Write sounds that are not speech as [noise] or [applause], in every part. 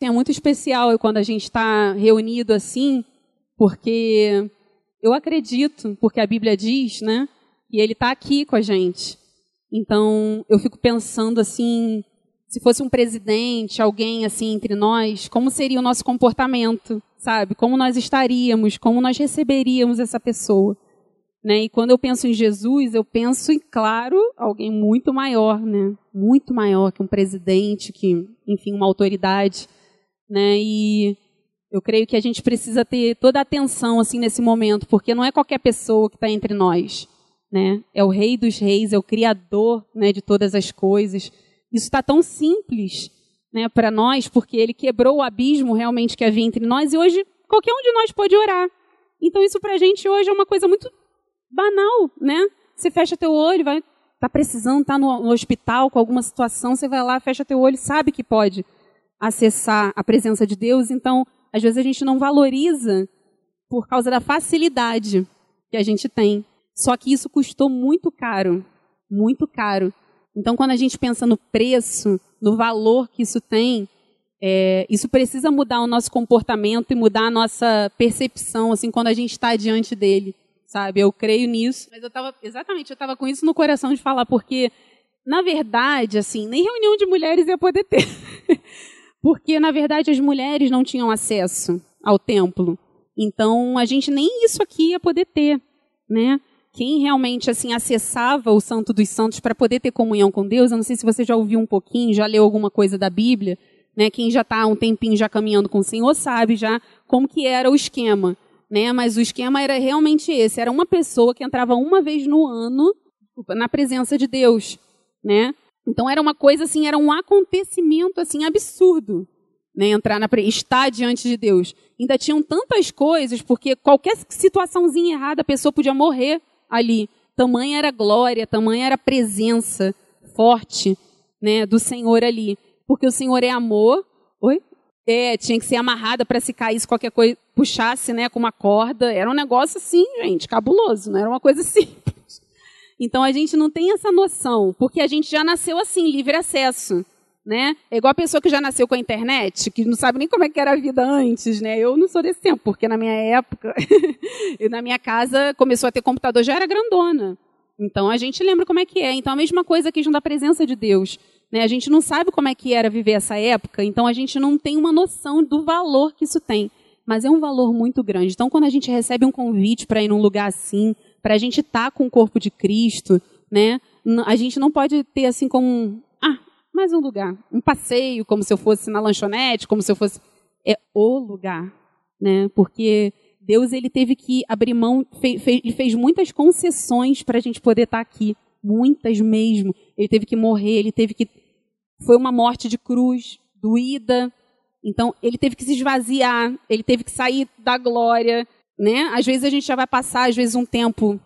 É muito especial quando a gente está reunido assim, porque eu acredito, porque a Bíblia diz, né? E ele está aqui com a gente. Então, eu fico pensando assim, se fosse um presidente, alguém assim entre nós, como seria o nosso comportamento, sabe? Como nós estaríamos, como nós receberíamos essa pessoa. Né? E quando eu penso em Jesus, eu penso em, claro, alguém muito maior, né? Muito maior que um presidente, que, enfim, uma autoridade, né? E eu creio que a gente precisa ter toda a atenção assim nesse momento, porque não é qualquer pessoa que está entre nós, né? É o Rei dos Reis, é o Criador, né, de todas as coisas. Isso está tão simples, né, para nós, porque Ele quebrou o abismo realmente que havia entre nós e hoje qualquer um de nós pode orar. Então isso para a gente hoje é uma coisa muito banal, né? Você fecha teu olho, vai tá precisando, tá no, no hospital com alguma situação, você vai lá, fecha teu olho, sabe que pode acessar a presença de Deus. Então às vezes a gente não valoriza por causa da facilidade que a gente tem. Só que isso custou muito caro, muito caro. Então, quando a gente pensa no preço, no valor que isso tem, é, isso precisa mudar o nosso comportamento e mudar a nossa percepção, assim, quando a gente está diante dele, sabe? Eu creio nisso. Mas eu estava, exatamente, eu estava com isso no coração de falar, porque, na verdade, assim, nem reunião de mulheres ia poder ter. [laughs] porque, na verdade, as mulheres não tinham acesso ao templo. Então, a gente nem isso aqui ia poder ter, né? Quem realmente assim acessava o Santo dos Santos para poder ter comunhão com Deus, eu não sei se você já ouviu um pouquinho, já leu alguma coisa da Bíblia, né? Quem já está um tempinho já caminhando com o Senhor sabe já como que era o esquema, né? Mas o esquema era realmente esse, era uma pessoa que entrava uma vez no ano na presença de Deus, né? Então era uma coisa assim, era um acontecimento assim absurdo, né? Entrar na estar diante de Deus. Ainda tinham tantas coisas, porque qualquer situaçãozinha errada a pessoa podia morrer ali. Tamanha era glória, tamanha era presença forte, né, do Senhor ali, porque o Senhor é amor. Oi? É, tinha que ser amarrada para se caísse qualquer coisa, puxasse, né, com uma corda. Era um negócio assim, gente, cabuloso, não era uma coisa [laughs] simples. Então a gente não tem essa noção, porque a gente já nasceu assim, livre acesso. Né? É igual a pessoa que já nasceu com a internet, que não sabe nem como é que era a vida antes, né? Eu não sou desse tempo, porque na minha época, [laughs] na minha casa começou a ter computador, já era grandona. Então a gente lembra como é que é. Então a mesma coisa aqui da presença de Deus. Né? A gente não sabe como é que era viver essa época, então a gente não tem uma noção do valor que isso tem. Mas é um valor muito grande. Então quando a gente recebe um convite para ir num lugar assim, para a gente estar tá com o corpo de Cristo, né? A gente não pode ter assim como, ah, mais um lugar, um passeio, como se eu fosse na lanchonete, como se eu fosse é o lugar, né? Porque Deus ele teve que abrir mão, fez, fez, fez muitas concessões para a gente poder estar tá aqui, muitas mesmo. Ele teve que morrer, ele teve que foi uma morte de cruz, doída. Então ele teve que se esvaziar, ele teve que sair da glória, né? Às vezes a gente já vai passar, às vezes, um tempo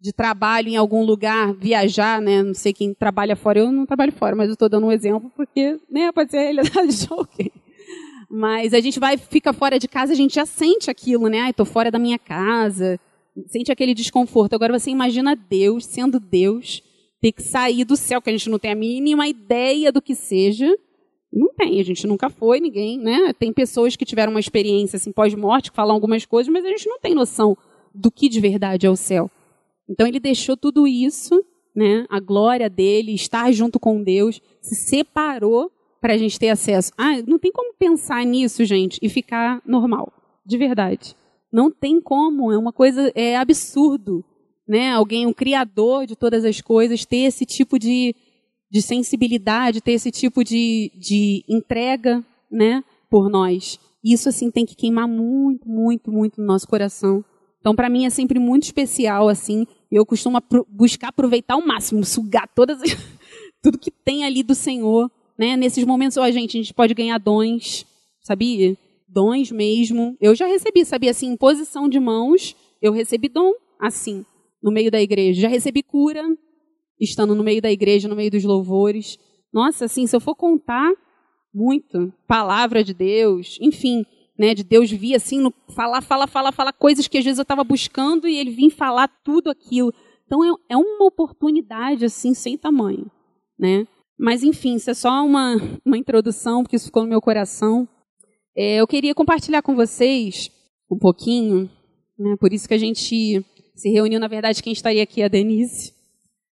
de trabalho em algum lugar, viajar, né? Não sei quem trabalha fora, eu não trabalho fora, mas eu estou dando um exemplo porque, né, pode ser a realidade de alguém. Mas a gente vai, fica fora de casa, a gente já sente aquilo, né? Ai, estou fora da minha casa, sente aquele desconforto. Agora você imagina Deus, sendo Deus, ter que sair do céu, que a gente não tem a mínima ideia do que seja, não tem, a gente nunca foi, ninguém, né? Tem pessoas que tiveram uma experiência assim pós-morte, que falam algumas coisas, mas a gente não tem noção do que de verdade é o céu. Então ele deixou tudo isso, né? A glória dele, estar junto com Deus, se separou para a gente ter acesso. Ah, não tem como pensar nisso, gente, e ficar normal, de verdade. Não tem como, é uma coisa é absurdo, né? Alguém, um criador de todas as coisas, ter esse tipo de de sensibilidade, ter esse tipo de, de entrega, né, por nós. Isso assim tem que queimar muito, muito, muito no nosso coração. Então, para mim é sempre muito especial assim. Eu costumo buscar aproveitar ao máximo, sugar todas [laughs] tudo que tem ali do Senhor, né? Nesses momentos, ó, gente, a gente pode ganhar dons, sabia? Dons mesmo. Eu já recebi, sabia assim, posição de mãos, eu recebi dom assim, no meio da igreja. Já recebi cura, estando no meio da igreja, no meio dos louvores. Nossa, assim, se eu for contar muito, palavra de Deus, enfim, né, de Deus vir assim, no, falar, falar, falar, falar coisas que às vezes eu estava buscando e ele vir falar tudo aquilo. Então é, é uma oportunidade assim sem tamanho, né? Mas enfim, isso é só uma, uma introdução porque isso ficou no meu coração. É, eu queria compartilhar com vocês um pouquinho, né, por isso que a gente se reuniu, na verdade, quem estaria aqui é a Denise.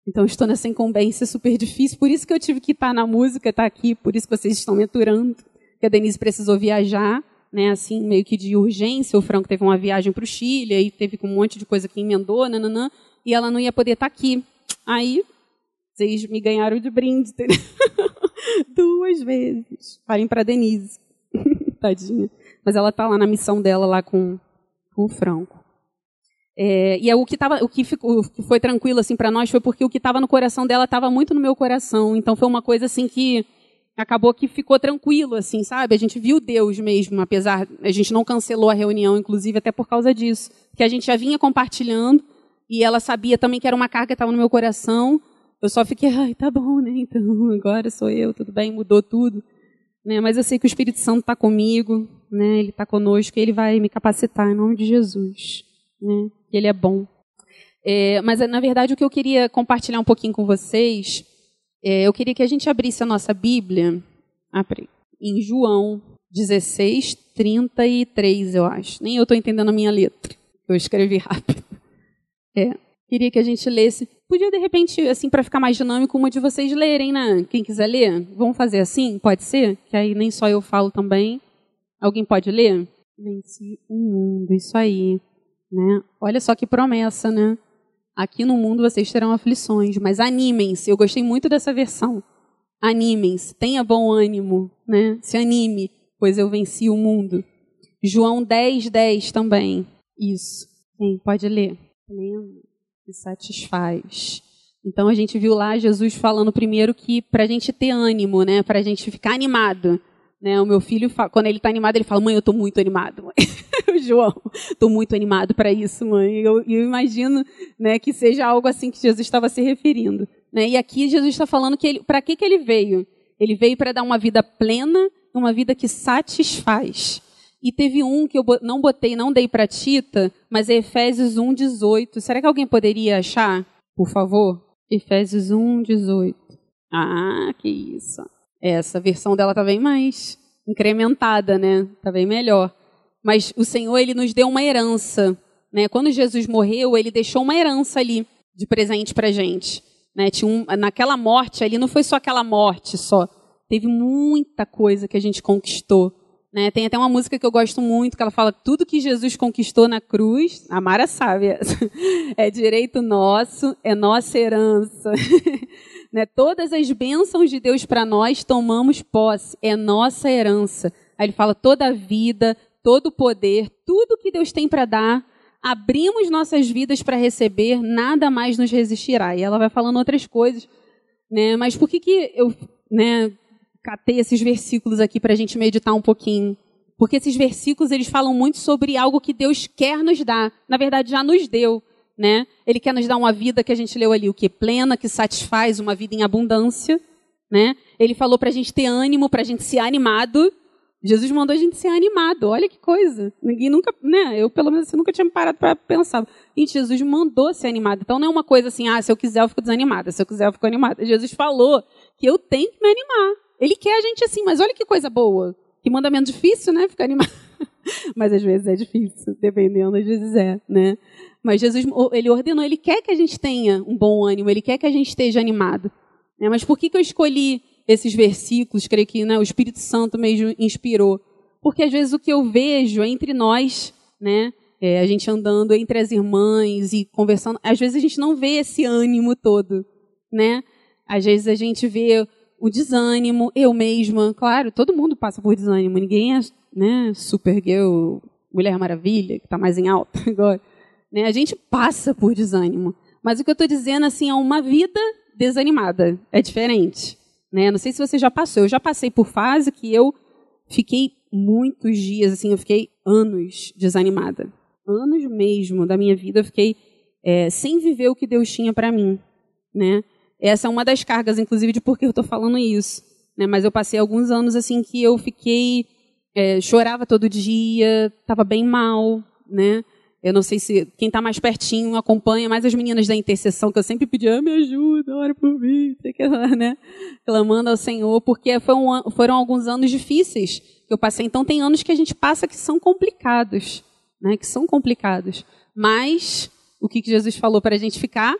Então, estou nessa incumbência super difícil, por isso que eu tive que estar na música, estar aqui, por isso que vocês estão me aturando, que a Denise precisou viajar, né, assim, meio que de urgência. O Franco teve uma viagem para o Chile, aí teve um monte de coisa que emendou, nananã, e ela não ia poder estar aqui. Aí, vocês me ganharam de brinde, entendeu? [laughs] Duas vezes. Falem para Denise. [laughs] Tadinha. Mas ela está lá na missão dela, lá com, com o Franco. É, e é o que tava, o que, ficou, o que foi tranquilo assim para nós foi porque o que estava no coração dela estava muito no meu coração. Então foi uma coisa assim que acabou que ficou tranquilo, assim, sabe? A gente viu Deus mesmo, apesar a gente não cancelou a reunião, inclusive até por causa disso, que a gente já vinha compartilhando e ela sabia também que era uma carga que estava no meu coração. Eu só fiquei, ai, tá bom, né? Então agora sou eu, tudo bem, mudou tudo, né? Mas eu sei que o Espírito Santo está comigo, né? Ele está conosco, e ele vai me capacitar em nome de Jesus, né? Ele é bom. É, mas na verdade o que eu queria compartilhar um pouquinho com vocês é, eu queria que a gente abrisse a nossa Bíblia em João 16, 33, eu acho. Nem eu estou entendendo a minha letra. Eu escrevi [laughs] rápido. É, queria que a gente lesse. Podia, de repente, assim, para ficar mais dinâmico, uma de vocês lerem, né? Quem quiser ler, vamos fazer assim? Pode ser? Que aí nem só eu falo também. Alguém pode ler? Venci o mundo, isso aí. Né? Olha só que promessa, né? Aqui no mundo vocês terão aflições, mas animem-se. Eu gostei muito dessa versão. Animem-se, tenha bom ânimo, né? Se anime, pois eu venci o mundo. João 10, 10 também. Isso. Pode ler? Pleno e satisfaz. Então a gente viu lá Jesus falando primeiro que para a gente ter ânimo, né? Para a gente ficar animado. Né? O meu filho, quando ele está animado, ele fala: Mãe, eu estou muito animado. Mãe. [laughs] João, estou muito animado para isso, mãe. Eu, eu imagino né, que seja algo assim que Jesus estava se referindo. Né? E aqui Jesus está falando que para que, que ele veio? Ele veio para dar uma vida plena, uma vida que satisfaz. E teve um que eu não botei, não dei para Tita, mas é Efésios 1:18. Será que alguém poderia achar, por favor? Efésios 1:18. Ah, que isso. Essa versão dela tá bem mais incrementada, né? Tá bem melhor. Mas o Senhor, ele nos deu uma herança, né? Quando Jesus morreu, ele deixou uma herança ali de presente pra gente, né? Tinha um, naquela morte ali não foi só aquela morte só. Teve muita coisa que a gente conquistou, né? Tem até uma música que eu gosto muito, que ela fala tudo que Jesus conquistou na cruz, a Mara sabe [laughs] é direito nosso, é nossa herança. [laughs] Né? Todas as bênçãos de Deus para nós tomamos posse, é nossa herança. Aí ele fala toda a vida, todo o poder, tudo que Deus tem para dar, abrimos nossas vidas para receber, nada mais nos resistirá. E ela vai falando outras coisas, né? Mas por que que eu, né, catei esses versículos aqui para a gente meditar um pouquinho? Porque esses versículos eles falam muito sobre algo que Deus quer nos dar. Na verdade, já nos deu né? Ele quer nos dar uma vida que a gente leu ali, o que plena, que satisfaz, uma vida em abundância, né? Ele falou para a gente ter ânimo, para a gente ser animado. Jesus mandou a gente ser animado. Olha que coisa. Ninguém nunca, né? Eu pelo menos assim, nunca tinha parado para pensar. Gente, Jesus mandou ser animado. Então não é uma coisa assim, ah, se eu quiser eu fico desanimada, se eu quiser eu fico animada. Jesus falou que eu tenho que me animar. Ele quer a gente assim, mas olha que coisa boa. Que mandamento difícil, né? Ficar animado. [laughs] mas às vezes é difícil, dependendo, às vezes é, né? Mas Jesus, ele ordenou, ele quer que a gente tenha um bom ânimo, ele quer que a gente esteja animado. Né? Mas por que, que eu escolhi esses versículos? Creio que né, o Espírito Santo mesmo inspirou. Porque às vezes o que eu vejo é entre nós, né? É, a gente andando entre as irmãs e conversando, às vezes a gente não vê esse ânimo todo, né? Às vezes a gente vê o desânimo, eu mesma, claro, todo mundo passa por desânimo, ninguém é né, Supergirl, Mulher Maravilha, que está mais em alta [laughs] agora. Né? A gente passa por desânimo. Mas o que eu estou dizendo assim é uma vida desanimada. É diferente. Né? Não sei se você já passou. Eu já passei por fase que eu fiquei muitos dias, assim, eu fiquei anos desanimada. Anos mesmo da minha vida eu fiquei é, sem viver o que Deus tinha para mim. Né? Essa é uma das cargas, inclusive, de por que eu estou falando isso. Né? Mas eu passei alguns anos assim que eu fiquei. É, chorava todo dia, estava bem mal, né? Eu não sei se quem está mais pertinho acompanha mais as meninas da intercessão, que eu sempre pedi, ah, me ajuda, ora por mim, né? clamando ao Senhor, porque foram, foram alguns anos difíceis que eu passei. Então tem anos que a gente passa que são complicados, né? Que são complicados. Mas o que, Jesus falou para a gente ficar?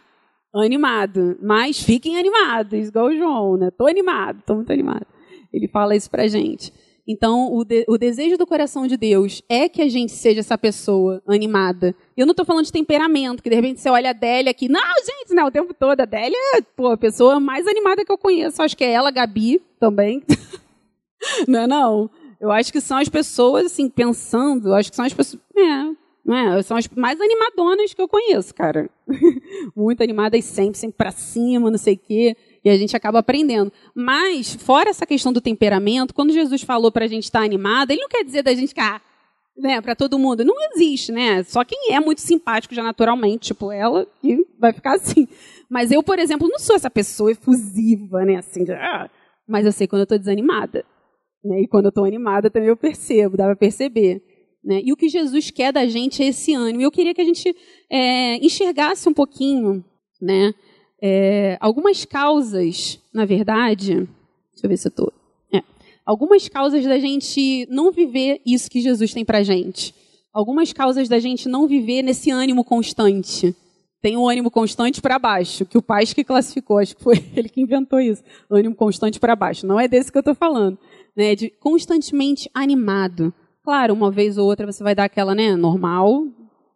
Animado. Mas fiquem animados, igual o João, né? Tô animado, tô muito animado. Ele fala isso para a gente. Então, o, de, o, desejo do coração de Deus é que a gente seja essa pessoa animada. Eu não estou falando de temperamento, que de repente você olha a Adélia aqui. Não, gente, não, o tempo todo. A Adélia é pô, a pessoa mais animada que eu conheço. Acho que é ela, a Gabi, também. [laughs] não é não? Eu acho que são as pessoas, assim, pensando, acho que são as pessoas. É, não é? São as mais animadonas que eu conheço, cara. [laughs] Muito animadas sempre, sempre pra cima, não sei o quê. E a gente acaba aprendendo. Mas, fora essa questão do temperamento, quando Jesus falou para a gente estar animada, ele não quer dizer da gente ficar né, para todo mundo. Não existe, né? Só quem é muito simpático já naturalmente, tipo ela, que vai ficar assim. Mas eu, por exemplo, não sou essa pessoa efusiva, né? Assim, de, ah, mas eu sei quando eu estou desanimada. Né? E quando eu estou animada também eu percebo, dá para perceber. Né? E o que Jesus quer da gente é esse ânimo. Eu queria que a gente é, enxergasse um pouquinho, né? É, algumas causas, na verdade, deixa eu ver se eu estou. É, algumas causas da gente não viver isso que Jesus tem para gente. Algumas causas da gente não viver nesse ânimo constante. Tem um ânimo constante para baixo, que o pai que classificou, acho que foi [laughs] ele que inventou isso. Ânimo constante para baixo. Não é desse que eu estou falando. Né? De constantemente animado. Claro, uma vez ou outra você vai dar aquela, né, normal,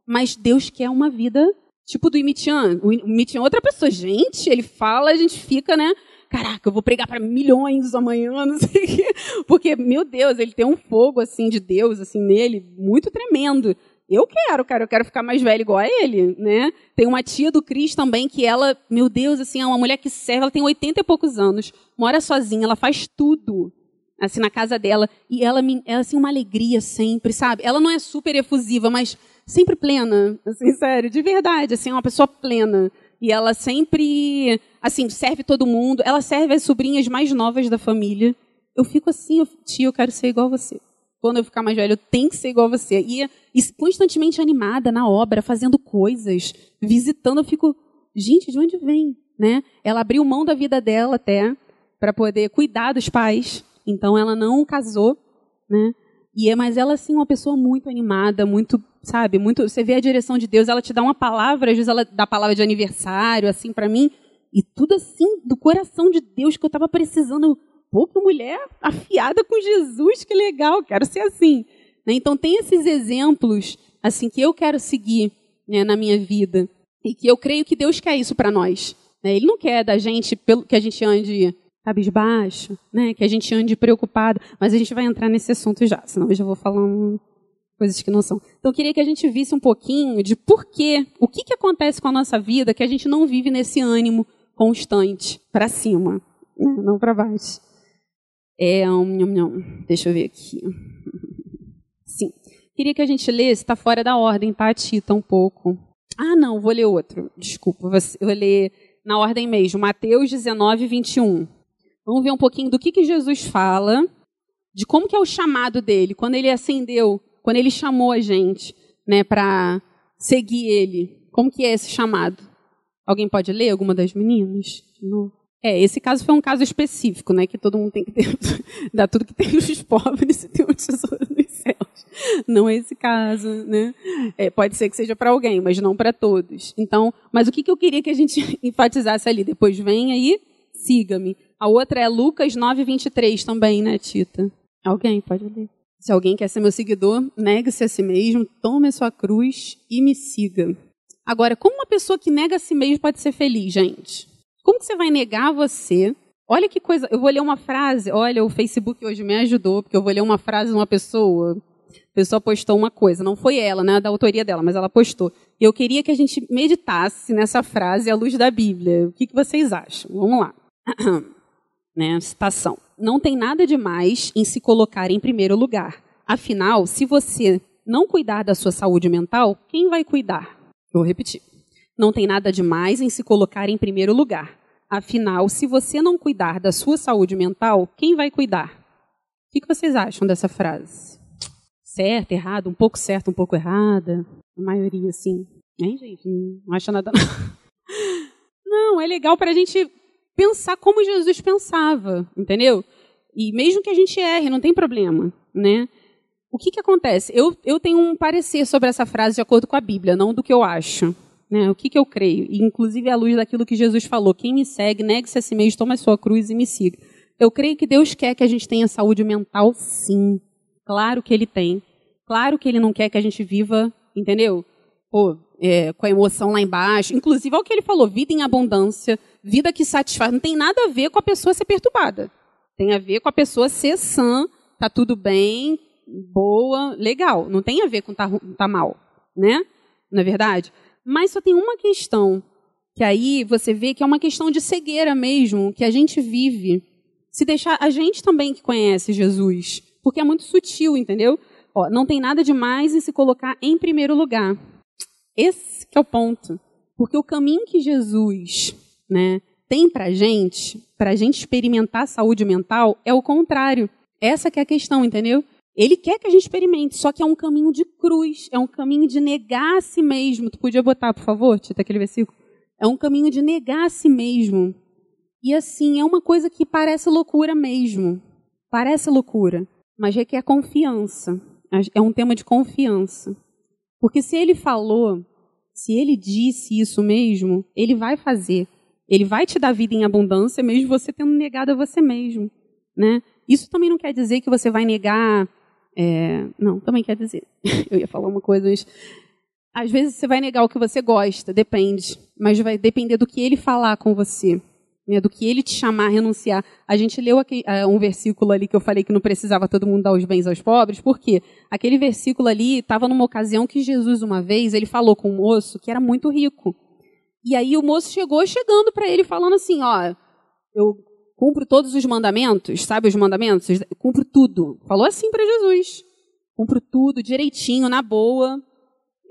mas Deus quer uma vida Tipo do Imitian. O Imitian é outra pessoa. Gente, ele fala, a gente fica, né? Caraca, eu vou pregar para milhões amanhã, [laughs] não sei o quê. Porque, meu Deus, ele tem um fogo, assim, de Deus, assim, nele, muito tremendo. Eu quero, cara, eu quero ficar mais velha igual a ele, né? Tem uma tia do Cris também que ela, meu Deus, assim, é uma mulher que serve, ela tem 80 e poucos anos, mora sozinha, ela faz tudo, assim, na casa dela, e ela, ela assim, uma alegria sempre, sabe? Ela não é super efusiva, mas sempre plena, assim, sério, de verdade, assim, é uma pessoa plena. E ela sempre, assim, serve todo mundo. Ela serve as sobrinhas mais novas da família. Eu fico assim, eu, tia, eu quero ser igual a você. Quando eu ficar mais velha, eu tenho que ser igual a você. E, e constantemente animada na obra, fazendo coisas, visitando, eu fico, gente, de onde vem? Né? Ela abriu mão da vida dela até para poder cuidar dos pais. Então ela não casou, né? E é, mas ela assim uma pessoa muito animada, muito sabe? Muito, você vê a direção de Deus, ela te dá uma palavra, às vezes ela dá palavra de aniversário, assim, para mim, e tudo assim, do coração de Deus que eu estava precisando. Pô, mulher afiada com Jesus, que legal, quero ser assim. Né? Então, tem esses exemplos, assim, que eu quero seguir né, na minha vida. E que eu creio que Deus quer isso para nós. Né? Ele não quer da gente pelo que a gente ande cabisbaixo, né? que a gente ande preocupado. Mas a gente vai entrar nesse assunto já, senão eu já vou falando coisas que não são. Então, eu queria que a gente visse um pouquinho de por quê, o que, que acontece com a nossa vida que a gente não vive nesse ânimo constante para cima, né? não para baixo. É, um, um, deixa eu ver aqui. [laughs] Sim. Queria que a gente lesse, está fora da ordem, tá, Tita, um pouco. Ah, não, vou ler outro. Desculpa, eu vou ler na ordem mesmo. Mateus 19, 21. Vamos ver um pouquinho do que, que Jesus fala, de como que é o chamado dele. Quando ele acendeu quando ele chamou a gente, né, para seguir ele. Como que é esse chamado? Alguém pode ler alguma das meninas? Não. É, esse caso foi um caso específico, né, que todo mundo tem que ter, [laughs] dar tudo que tem os [laughs] pobres e ter um tesouro nos céus. Não é esse caso, né? É, pode ser que seja para alguém, mas não para todos. Então, mas o que, que eu queria que a gente [laughs] enfatizasse ali? Depois vem aí, siga-me. A outra é Lucas 9:23 também, né, Tita? Alguém pode ler? Se alguém quer ser meu seguidor, negue-se a si mesmo, tome a sua cruz e me siga. Agora, como uma pessoa que nega a si mesmo pode ser feliz, gente? Como que você vai negar você? Olha que coisa. Eu vou ler uma frase. Olha, o Facebook hoje me ajudou, porque eu vou ler uma frase de uma pessoa. A pessoa postou uma coisa, não foi ela, né, da autoria dela, mas ela postou. E eu queria que a gente meditasse nessa frase à luz da Bíblia. O que, que vocês acham? Vamos lá. [clears throat] né, citação não tem nada de mais em se colocar em primeiro lugar. Afinal, se você não cuidar da sua saúde mental, quem vai cuidar? Vou repetir. Não tem nada de mais em se colocar em primeiro lugar. Afinal, se você não cuidar da sua saúde mental, quem vai cuidar? O que vocês acham dessa frase? Certo, errado, um pouco certo, um pouco errada? A maioria, sim. Hein, gente? Não acha nada. Não [laughs] é legal para a gente pensar como Jesus pensava, entendeu? E mesmo que a gente erre, não tem problema, né? O que, que acontece? Eu, eu tenho um parecer sobre essa frase de acordo com a Bíblia, não do que eu acho. Né? O que, que eu creio? Inclusive à luz daquilo que Jesus falou. Quem me segue, negue-se a si mesmo, toma a sua cruz e me siga. Eu creio que Deus quer que a gente tenha saúde mental, sim. Claro que Ele tem. Claro que Ele não quer que a gente viva, entendeu? Pô, é, com a emoção lá embaixo. Inclusive, é o que Ele falou, vida em abundância, vida que satisfaz. Não tem nada a ver com a pessoa ser perturbada. Tem a ver com a pessoa ser sã, tá tudo bem, boa, legal. Não tem a ver com tá, tá mal, né? Não é verdade? Mas só tem uma questão, que aí você vê que é uma questão de cegueira mesmo, que a gente vive. Se deixar a gente também que conhece Jesus, porque é muito sutil, entendeu? Ó, não tem nada de mais em se colocar em primeiro lugar. Esse é o ponto. Porque o caminho que Jesus né, tem para gente, para a gente experimentar saúde mental, é o contrário. Essa que é a questão, entendeu? Ele quer que a gente experimente, só que é um caminho de cruz, é um caminho de negar a si mesmo. Tu podia botar, por favor, Tita, aquele versículo? É um caminho de negar a si mesmo. E assim, é uma coisa que parece loucura mesmo. Parece loucura, mas requer confiança. É um tema de confiança. Porque se ele falou, se ele disse isso mesmo, ele vai fazer. Ele vai te dar vida em abundância, mesmo você tendo negado a você mesmo. Né? Isso também não quer dizer que você vai negar é, não, também quer dizer. [laughs] Eu ia falar uma coisa, mas. Às vezes você vai negar o que você gosta, depende. Mas vai depender do que ele falar com você. Né, do que ele te chamar a renunciar. A gente leu aqui, uh, um versículo ali que eu falei que não precisava todo mundo dar os bens aos pobres, por quê? Aquele versículo ali estava numa ocasião que Jesus, uma vez, ele falou com um moço que era muito rico. E aí o moço chegou chegando para ele falando assim, ó, eu Cumpro todos os mandamentos, sabe os mandamentos? Cumpro tudo. Falou assim para Jesus. Cumpro tudo direitinho, na boa,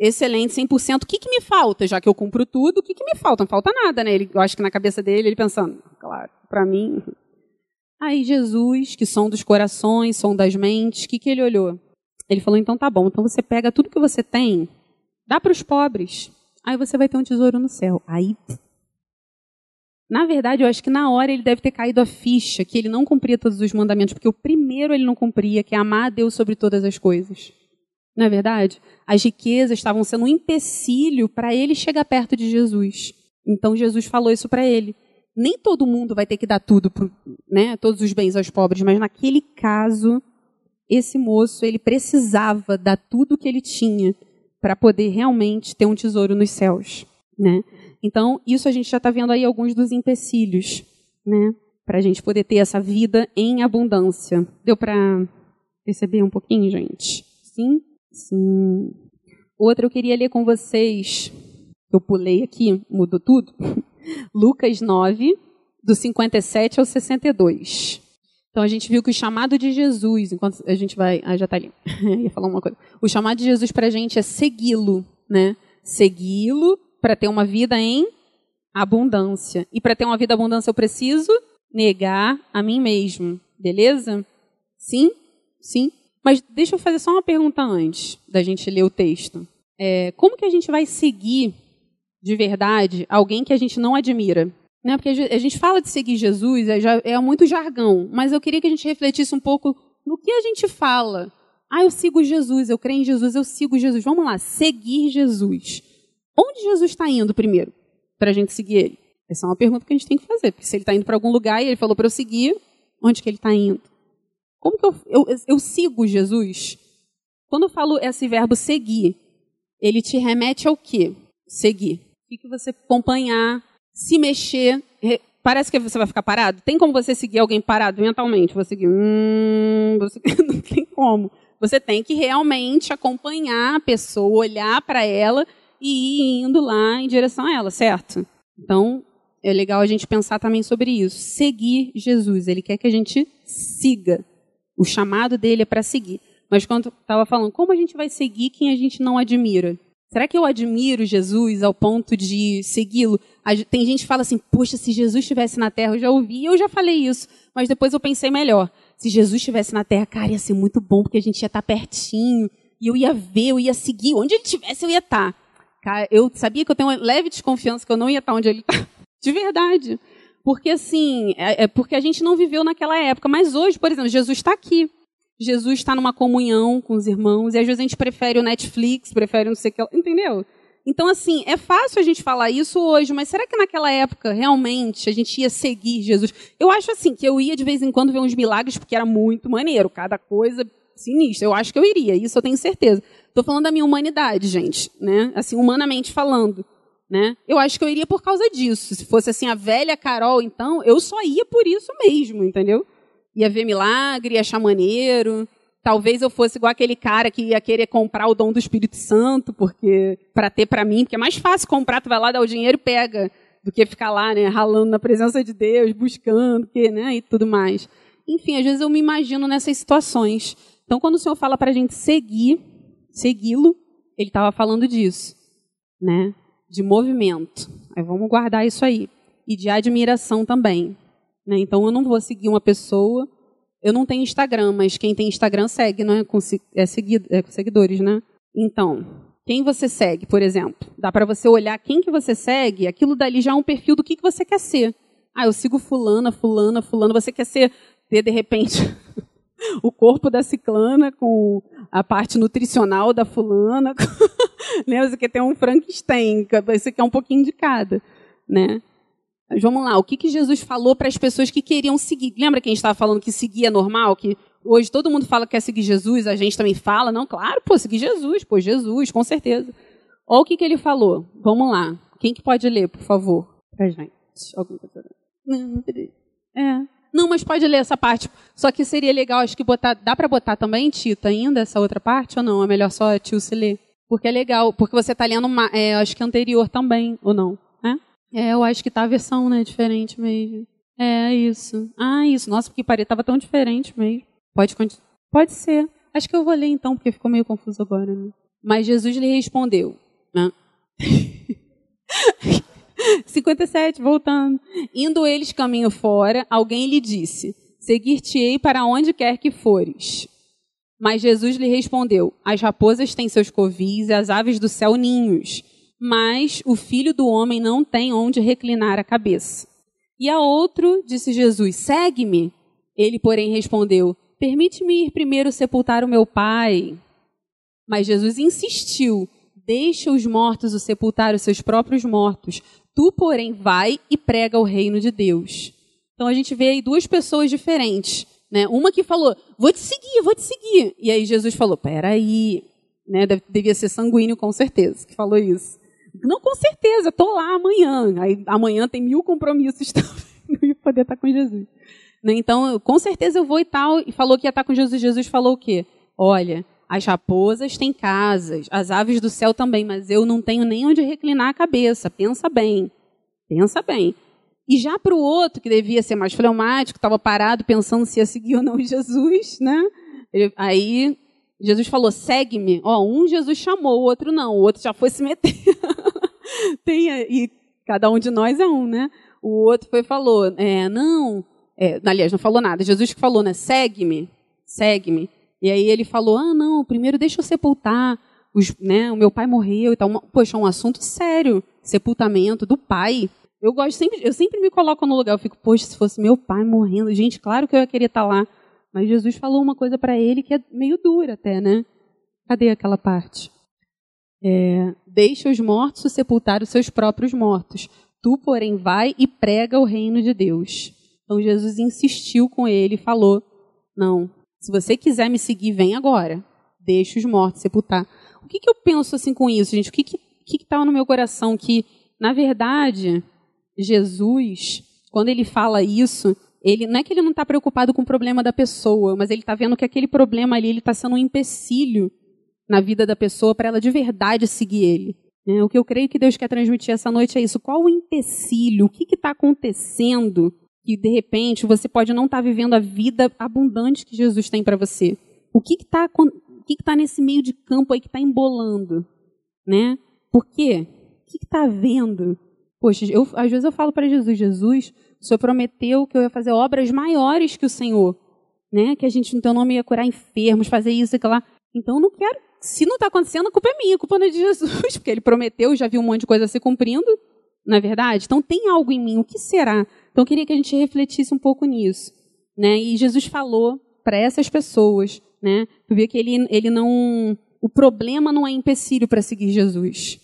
excelente, 100%. O que, que me falta? Já que eu cumpro tudo, o que, que me falta? Não falta nada, né? Ele, eu acho que na cabeça dele, ele pensando, claro, para mim. [laughs] Aí Jesus, que som dos corações, som das mentes, o que, que ele olhou? Ele falou, então tá bom, então você pega tudo que você tem, dá para os pobres, aí você vai ter um tesouro no céu. Aí [laughs] na verdade, eu acho que na hora ele deve ter caído a ficha que ele não cumpria todos os mandamentos, porque o primeiro ele não cumpria, que é amar a Deus sobre todas as coisas. Não é verdade? As riquezas estavam sendo um empecilho para ele chegar perto de Jesus. Então Jesus falou isso para ele. Nem todo mundo vai ter que dar tudo, pro, né, todos os bens aos pobres, mas naquele caso, esse moço ele precisava dar tudo o que ele tinha para poder realmente ter um tesouro nos céus, né? Então, isso a gente já está vendo aí alguns dos empecilhos, né? Para a gente poder ter essa vida em abundância. Deu para perceber um pouquinho, gente? Sim? Sim. Outra eu queria ler com vocês, eu pulei aqui, mudou tudo. [laughs] Lucas 9, do 57 ao 62. Então a gente viu que o chamado de Jesus, enquanto a gente vai. Ah, já está ali. [laughs] ia falar uma coisa. O chamado de Jesus para a gente é segui-lo, né? Segui-lo para ter uma vida em abundância. E para ter uma vida abundância eu preciso negar a mim mesmo. Beleza? Sim? Sim. Mas deixa eu fazer só uma pergunta antes da gente ler o texto. É, como que a gente vai seguir de verdade alguém que a gente não admira? Né? Porque a gente fala de seguir Jesus, é, é muito jargão, mas eu queria que a gente refletisse um pouco no que a gente fala. Ah, eu sigo Jesus, eu creio em Jesus, eu sigo Jesus. Vamos lá, seguir Jesus. Onde Jesus está indo primeiro para a gente seguir ele? Essa é uma pergunta que a gente tem que fazer. Porque se ele está indo para algum lugar e ele falou para eu seguir, onde que ele está indo? Como que eu, eu, eu sigo Jesus? Quando eu falo esse verbo seguir, ele te remete ao quê? Seguir. O que você acompanhar, se mexer. Parece que você vai ficar parado? Tem como você seguir alguém parado mentalmente? Você seguir. Hum, você, [laughs] não tem como. Você tem que realmente acompanhar a pessoa, olhar para ela e ir indo lá em direção a ela, certo? Então, é legal a gente pensar também sobre isso. Seguir Jesus, ele quer que a gente siga. O chamado dele é para seguir. Mas quando estava falando, como a gente vai seguir quem a gente não admira? Será que eu admiro Jesus ao ponto de segui-lo? Tem gente que fala assim, poxa, se Jesus estivesse na Terra, eu já ouvi, eu já falei isso, mas depois eu pensei melhor. Se Jesus estivesse na Terra, cara, ia ser muito bom, porque a gente ia estar pertinho, e eu ia ver, eu ia seguir, onde ele estivesse, eu ia estar. Eu sabia que eu tenho uma leve desconfiança que eu não ia estar onde ele está. [laughs] De verdade. Porque assim, é, é porque a gente não viveu naquela época. Mas hoje, por exemplo, Jesus está aqui. Jesus está numa comunhão com os irmãos, e às vezes a gente prefere o Netflix, prefere não sei o que, entendeu? Então, assim, é fácil a gente falar isso hoje, mas será que naquela época realmente a gente ia seguir Jesus? Eu acho assim, que eu ia de vez em quando ver uns milagres, porque era muito maneiro, cada coisa sinistra. Eu acho que eu iria, isso eu tenho certeza. Estou falando da minha humanidade, gente, né? Assim, humanamente falando. Né? Eu acho que eu iria por causa disso. Se fosse assim a velha Carol, então, eu só ia por isso mesmo, entendeu? Ia ver milagre, ia achar maneiro. Talvez eu fosse igual aquele cara que ia querer comprar o dom do Espírito Santo, porque para ter para mim, porque é mais fácil comprar, tu vai lá dar o dinheiro e pega, do que ficar lá, né, ralando na presença de Deus, buscando, que, né, e tudo mais. Enfim, às vezes eu me imagino nessas situações. Então, quando o Senhor fala para a gente seguir, segui-lo, ele estava falando disso, né? De movimento. Aí vamos guardar isso aí. E de admiração também. Né? Então eu não vou seguir uma pessoa. Eu não tenho Instagram, mas quem tem Instagram segue, não é? Com, é, seguido, é com seguidores, né? Então, quem você segue, por exemplo? Dá para você olhar quem que você segue, aquilo dali já é um perfil do que, que você quer ser. Ah, eu sigo fulana, fulana, fulana. Você quer ser, de repente [laughs] [laughs] o corpo da ciclana com a parte nutricional da fulana. [laughs] né? Você quer ter um Frankenstein, você quer um pouquinho de cada. Né? Mas vamos lá, o que, que Jesus falou para as pessoas que queriam seguir? Lembra que a gente estava falando que seguir é normal? Que hoje todo mundo fala que quer seguir Jesus, a gente também fala, não, claro, pô, seguir Jesus, pô, Jesus, com certeza. Olha o que, que ele falou. Vamos lá. Quem que pode ler, por favor, pra gente? Não É. Não, mas pode ler essa parte. Só que seria legal, acho que botar. Dá para botar também, Tita, ainda, essa outra parte ou não? É melhor só tio se ler? Porque é legal, porque você está lendo, uma, é, acho que anterior também, ou não? É? é, eu acho que tá a versão, né, diferente mesmo. É, isso. Ah, isso. Nossa, porque parei, tava tão diferente mesmo. Pode, pode ser. Acho que eu vou ler então, porque ficou meio confuso agora, né? Mas Jesus lhe respondeu. Né? [laughs] [laughs] 57, voltando. Indo eles caminho fora, alguém lhe disse: Seguir-te-ei para onde quer que fores. Mas Jesus lhe respondeu: As raposas têm seus covis e as aves do céu ninhos, mas o filho do homem não tem onde reclinar a cabeça. E a outro disse Jesus: Segue-me. Ele, porém, respondeu: Permite-me ir primeiro sepultar o meu pai. Mas Jesus insistiu: Deixa os mortos o sepultar os seus próprios mortos. Tu, porém, vai e prega o reino de Deus. Então a gente vê aí duas pessoas diferentes. Né? Uma que falou, vou te seguir, vou te seguir. E aí Jesus falou, peraí. Né? Devia ser sanguíneo, com certeza, que falou isso. Não, com certeza, estou lá amanhã. Aí amanhã tem mil compromissos [laughs] também. Não ia poder estar com Jesus. Né? Então, com certeza eu vou e tal. E falou que ia estar com Jesus. Jesus falou o quê? Olha, as raposas têm casas, as aves do céu também, mas eu não tenho nem onde reclinar a cabeça. Pensa bem. Pensa bem. E já para o outro, que devia ser mais fleumático, estava parado pensando se ia seguir ou não [laughs] Jesus, né? Ele, aí Jesus falou: segue-me. Um Jesus chamou, o outro não, o outro já foi se meter. [laughs] Tem, e cada um de nós é um, né? O outro foi falou: é, não, é, aliás, não falou nada. Jesus que falou, né? Segue-me, segue-me. E aí ele falou: ah, não, primeiro deixa eu sepultar. Os, né, o meu pai morreu e tal. Poxa, é um assunto sério. Sepultamento do pai. Eu gosto sempre, eu sempre me coloco no lugar. Eu fico, poxa, se fosse meu pai morrendo, gente, claro que eu ia querer estar lá. Mas Jesus falou uma coisa para ele que é meio dura até, né? Cadê aquela parte? É, Deixa os mortos sepultar os seus próprios mortos. Tu, porém, vai e prega o reino de Deus. Então Jesus insistiu com ele e falou: Não, se você quiser me seguir, vem agora. Deixa os mortos sepultar. O que, que eu penso assim com isso, gente? O que que estava no meu coração? Que, na verdade, Jesus, quando ele fala isso, ele não é que ele não está preocupado com o problema da pessoa, mas ele está vendo que aquele problema ali está sendo um empecilho na vida da pessoa para ela de verdade seguir ele. É, o que eu creio que Deus quer transmitir essa noite é isso. Qual o empecilho? O que está acontecendo que de repente você pode não estar tá vivendo a vida abundante que Jesus tem para você. O que está o que está nesse meio de campo aí que está embolando, né? Por quê? O que está havendo? Poxa, eu, às vezes eu falo para Jesus, Jesus, o Senhor prometeu que eu ia fazer obras maiores que o Senhor, né? Que a gente no teu nome ia curar enfermos, fazer isso e aquilo lá. Então eu não quero. Se não está acontecendo, a culpa é minha, a culpa não é de [laughs] Jesus, porque ele prometeu, já vi um monte de coisa se cumprindo, não é verdade? Então tem algo em mim. O que será? Então eu queria que a gente refletisse um pouco nisso, né? E Jesus falou para essas pessoas, né? Tu vê que ele ele não o problema não é empecilho para seguir Jesus.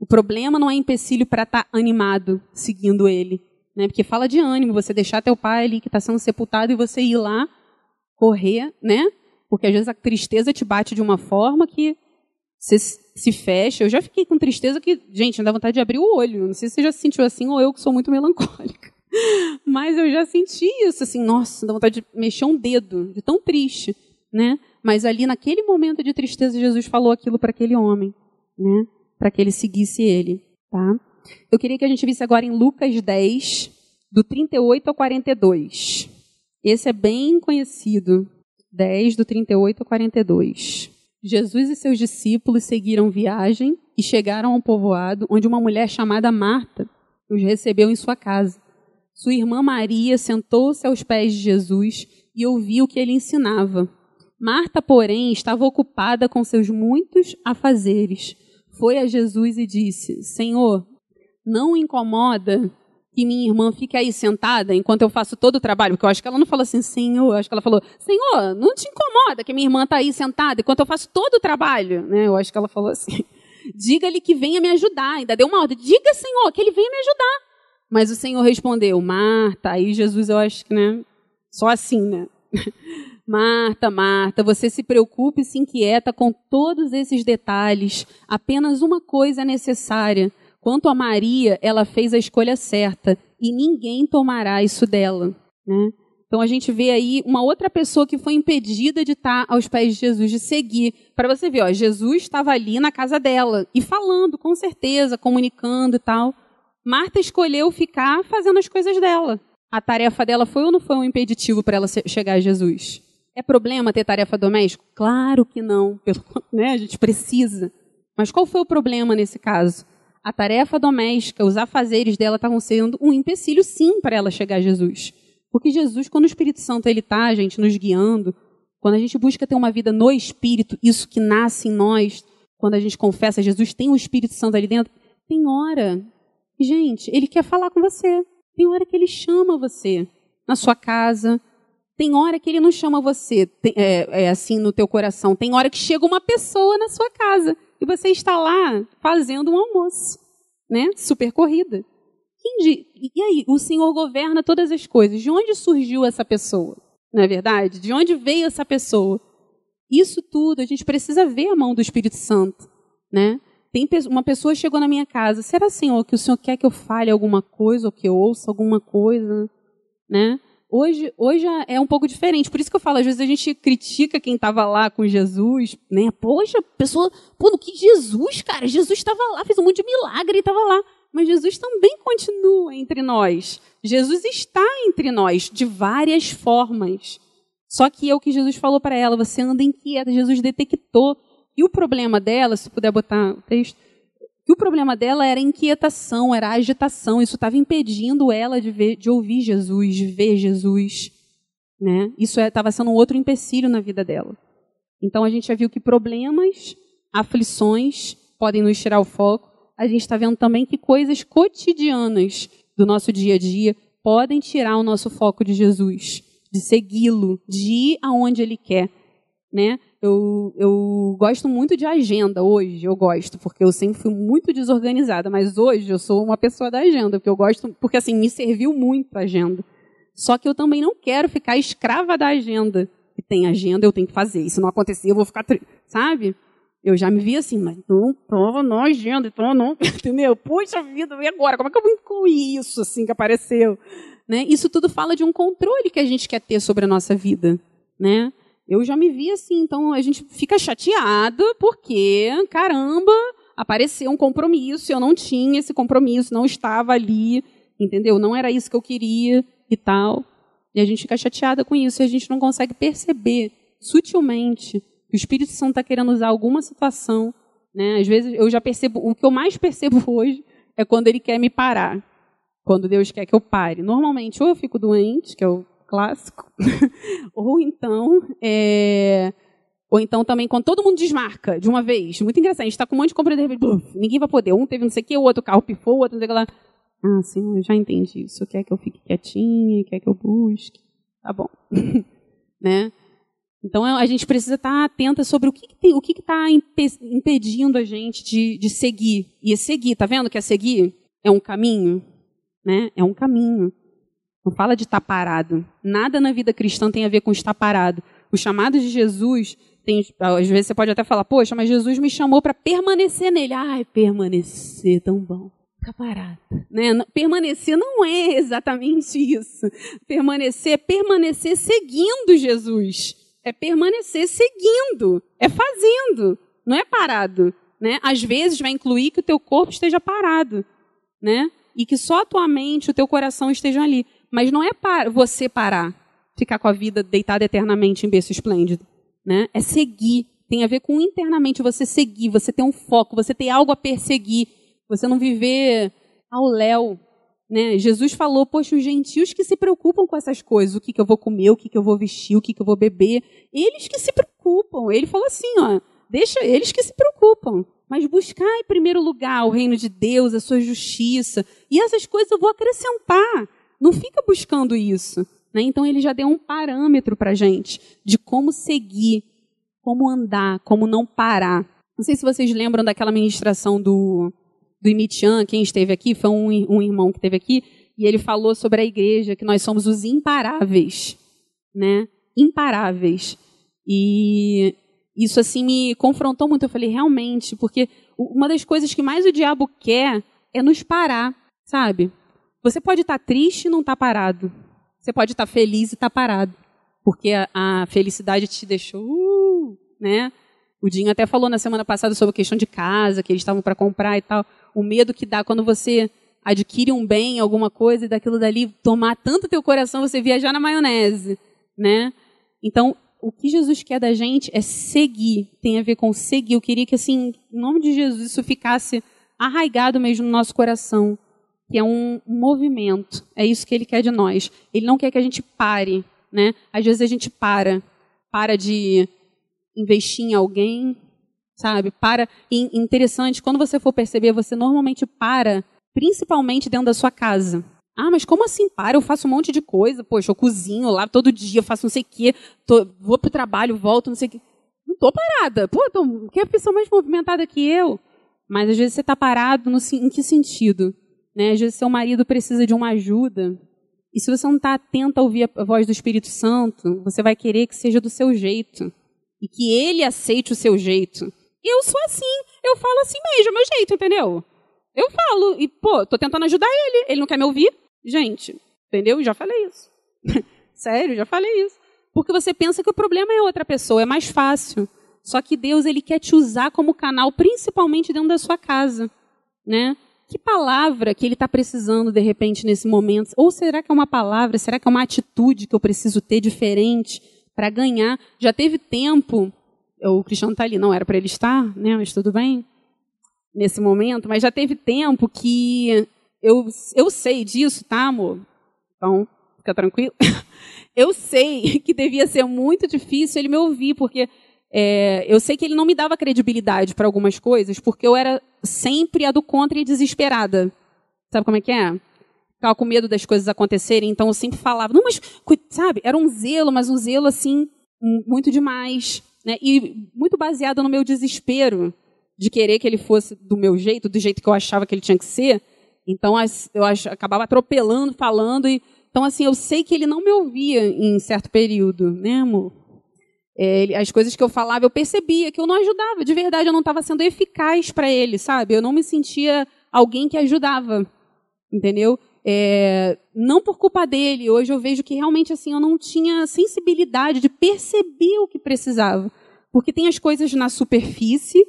O problema não é empecilho para estar tá animado seguindo ele, né? Porque fala de ânimo, você deixar teu pai ali que está sendo sepultado e você ir lá correr, né? Porque às vezes a tristeza te bate de uma forma que você se fecha. Eu já fiquei com tristeza que, gente, dá vontade de abrir o olho. Não sei se você já se sentiu assim ou eu que sou muito melancólica. [laughs] Mas eu já senti isso, assim, nossa, dá vontade de mexer um dedo, de tão triste, né? Mas ali naquele momento de tristeza, Jesus falou aquilo para aquele homem, né? Para que ele seguisse ele, tá? Eu queria que a gente visse agora em Lucas 10, do 38 ao 42. Esse é bem conhecido. 10, do 38 ao 42. Jesus e seus discípulos seguiram viagem e chegaram a um povoado onde uma mulher chamada Marta os recebeu em sua casa. Sua irmã Maria sentou-se aos pés de Jesus e ouviu o que ele ensinava. Marta, porém, estava ocupada com seus muitos afazeres. Foi a Jesus e disse: Senhor, não incomoda que minha irmã fique aí sentada enquanto eu faço todo o trabalho? Porque eu acho que ela não falou assim, Senhor, eu acho que ela falou, Senhor, não te incomoda que minha irmã está aí sentada enquanto eu faço todo o trabalho? Né? Eu acho que ela falou assim. [laughs] Diga-lhe que venha me ajudar. Ainda deu uma ordem. Diga, Senhor, que ele venha me ajudar. Mas o Senhor respondeu, Marta, aí Jesus, eu acho que, né? Só assim, né? [laughs] Marta, Marta, você se preocupa e se inquieta com todos esses detalhes. Apenas uma coisa é necessária. Quanto a Maria, ela fez a escolha certa e ninguém tomará isso dela. Né? Então a gente vê aí uma outra pessoa que foi impedida de estar aos pés de Jesus, de seguir. Para você ver, ó, Jesus estava ali na casa dela e falando, com certeza, comunicando e tal. Marta escolheu ficar fazendo as coisas dela. A tarefa dela foi ou não foi um impeditivo para ela chegar a Jesus? É problema ter tarefa doméstica? Claro que não. [laughs] Pelo, né, a gente precisa. Mas qual foi o problema nesse caso? a tarefa doméstica, os afazeres dela estavam sendo um empecilho, sim, para ela chegar a Jesus. Porque Jesus, quando o Espírito Santo ele está, gente, nos guiando, quando a gente busca ter uma vida no Espírito, isso que nasce em nós, quando a gente confessa Jesus, tem o Espírito Santo ali dentro, tem hora, gente, ele quer falar com você. Tem hora que ele chama você na sua casa. Tem hora que ele não chama você tem, é, é assim no teu coração. Tem hora que chega uma pessoa na sua casa e você está lá fazendo um almoço, né? Super corrida. E aí, o Senhor governa todas as coisas. De onde surgiu essa pessoa? Não é verdade? De onde veio essa pessoa? Isso tudo, a gente precisa ver a mão do Espírito Santo, né? Tem uma pessoa chegou na minha casa. Será, Senhor, que o Senhor quer que eu fale alguma coisa ou que eu ouça alguma coisa, né? Hoje, hoje é um pouco diferente. Por isso que eu falo, às vezes a gente critica quem estava lá com Jesus, né? Poxa, pessoa, pô, que Jesus, cara, Jesus estava lá, fez um monte de milagre e estava lá. Mas Jesus também continua entre nós. Jesus está entre nós de várias formas. Só que é o que Jesus falou para ela, você anda inquieta. Jesus detectou. E o problema dela, se puder botar o texto, que o problema dela era a inquietação, era a agitação. Isso estava impedindo ela de, ver, de ouvir Jesus, de ver Jesus. Né? Isso estava é, sendo um outro empecilho na vida dela. Então a gente já viu que problemas, aflições podem nos tirar o foco. A gente está vendo também que coisas cotidianas do nosso dia a dia podem tirar o nosso foco de Jesus, de segui-lo, de ir aonde Ele quer. Né? Eu, eu gosto muito de agenda hoje, eu gosto, porque eu sempre fui muito desorganizada, mas hoje eu sou uma pessoa da agenda, porque eu gosto, porque assim, me serviu muito a agenda. Só que eu também não quero ficar escrava da agenda. E tem agenda, eu tenho que fazer. E se não acontecer, eu vou ficar, sabe? Eu já me vi assim, mas não prova não agenda, então não, [laughs] entendeu? Puxa vida, e agora? Como é que eu vou incluir isso assim que apareceu? Né? Isso tudo fala de um controle que a gente quer ter sobre a nossa vida, né? Eu já me vi assim, então a gente fica chateado porque, caramba, apareceu um compromisso, eu não tinha esse compromisso, não estava ali, entendeu? Não era isso que eu queria e tal. E a gente fica chateada com isso e a gente não consegue perceber sutilmente que o Espírito Santo está querendo usar alguma situação. Né? Às vezes eu já percebo, o que eu mais percebo [laughs] hoje é quando ele quer me parar. Quando Deus quer que eu pare. Normalmente, ou eu fico doente, que é o clássico, [laughs] ou então, é, ou então também quando todo mundo desmarca de uma vez, muito engraçado, a gente está com um monte de compra de repente, ninguém vai poder, um teve não sei o que, o outro carro pifou, o outro não sei o que lá. Ah, Senhor, eu já entendi isso. Quer que eu fique quietinha, quer que eu busque. Tá bom. [laughs] né? Então a gente precisa estar atenta sobre o que, que tem, o que está impedindo a gente de, de seguir. E seguir, tá vendo que é seguir? É um caminho, né? É um caminho. Não fala de estar parado. Nada na vida cristã tem a ver com estar parado. O chamado de Jesus tem, às vezes você pode até falar, poxa, mas Jesus me chamou para permanecer nele. Ai, permanecer, tão bom. Ficar parado. Né? Permanecer não é exatamente [laughs] isso. Permanecer é permanecer seguindo Jesus é permanecer seguindo, é fazendo, não é parado. Né? Às vezes vai incluir que o teu corpo esteja parado, né? E que só a tua mente, o teu coração estejam ali. Mas não é para você parar, ficar com a vida deitada eternamente em berço esplêndido, né? É seguir. Tem a ver com internamente você seguir, você ter um foco, você ter algo a perseguir, você não viver ao léu, né? Jesus falou, poxa, os gentios que se preocupam com essas coisas, o que, que eu vou comer, o que, que eu vou vestir, o que, que eu vou beber, eles que se preocupam. Ele falou assim, ó, deixa eles que se preocupam, mas buscar em primeiro lugar o reino de Deus, a sua justiça, e essas coisas eu vou acrescentar. Não fica buscando isso. Né? Então ele já deu um parâmetro para a gente de como seguir, como andar, como não parar. Não sei se vocês lembram daquela ministração do do Imitian, quem esteve aqui, foi um, um irmão que esteve aqui, e ele falou sobre a igreja, que nós somos os imparáveis, né? Imparáveis. E isso assim me confrontou muito. Eu falei, realmente, porque uma das coisas que mais o diabo quer é nos parar, sabe? Você pode estar triste e não estar parado. Você pode estar feliz e estar parado. Porque a, a felicidade te deixou, uh, né? O Dinho até falou na semana passada sobre a questão de casa, que eles estavam para comprar e tal o medo que dá quando você adquire um bem, alguma coisa, e daquilo dali tomar tanto teu coração, você viajar na maionese, né? Então, o que Jesus quer da gente é seguir, tem a ver com seguir. Eu queria que, assim, em nome de Jesus, isso ficasse arraigado mesmo no nosso coração, que é um movimento. É isso que ele quer de nós. Ele não quer que a gente pare, né? Às vezes a gente para, para de investir em alguém, sabe? Para. E interessante, quando você for perceber, você normalmente para, principalmente dentro da sua casa. Ah, mas como assim para? Eu faço um monte de coisa. Poxa, eu cozinho lá todo dia, faço não sei o quê, tô, vou pro trabalho, volto, não sei o quê. Não tô parada. Pô, tô, que pessoa mais movimentada que eu? Mas às vezes você está parado no, em que sentido? Né? Às vezes seu marido precisa de uma ajuda. E se você não está atento a ouvir a voz do Espírito Santo, você vai querer que seja do seu jeito. E que ele aceite o seu jeito. Eu sou assim, eu falo assim mesmo, é meu jeito, entendeu? Eu falo, e, pô, tô tentando ajudar ele, ele não quer me ouvir? Gente, entendeu? Já falei isso. [laughs] Sério, já falei isso. Porque você pensa que o problema é outra pessoa, é mais fácil. Só que Deus, ele quer te usar como canal, principalmente dentro da sua casa, né? Que palavra que ele está precisando, de repente, nesse momento? Ou será que é uma palavra, será que é uma atitude que eu preciso ter diferente para ganhar? Já teve tempo o Cristiano está ali, não era para ele estar, né? Mas tudo bem nesse momento. Mas já teve tempo que eu, eu sei disso, tá, amor? Então, fica tranquilo. [laughs] eu sei que devia ser muito difícil ele me ouvir, porque é, eu sei que ele não me dava credibilidade para algumas coisas, porque eu era sempre a do contra e desesperada. Sabe como é que é? Ficava com medo das coisas acontecerem, então eu sempre falava, não, mas, sabe, era um zelo, mas um zelo assim, muito demais. Né? E muito baseada no meu desespero de querer que ele fosse do meu jeito, do jeito que eu achava que ele tinha que ser. Então eu acabava atropelando, falando. E, então, assim, eu sei que ele não me ouvia em certo período, né, amor? É, as coisas que eu falava, eu percebia que eu não ajudava. De verdade, eu não estava sendo eficaz para ele, sabe? Eu não me sentia alguém que ajudava, entendeu? É, não por culpa dele, hoje eu vejo que realmente assim eu não tinha sensibilidade de perceber o que precisava. Porque tem as coisas na superfície,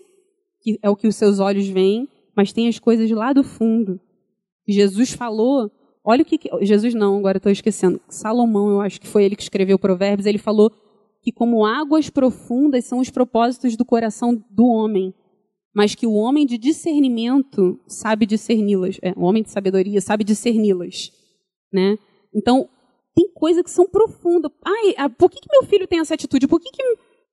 que é o que os seus olhos veem, mas tem as coisas lá do fundo. Jesus falou, olha o que. Jesus não, agora estou esquecendo. Salomão, eu acho que foi ele que escreveu Provérbios, ele falou que como águas profundas são os propósitos do coração do homem mas que o homem de discernimento sabe discerni-las. É, o homem de sabedoria sabe discerni-las. Né? Então, tem coisas que são profundas. Ai, por que, que meu filho tem essa atitude? Por que, que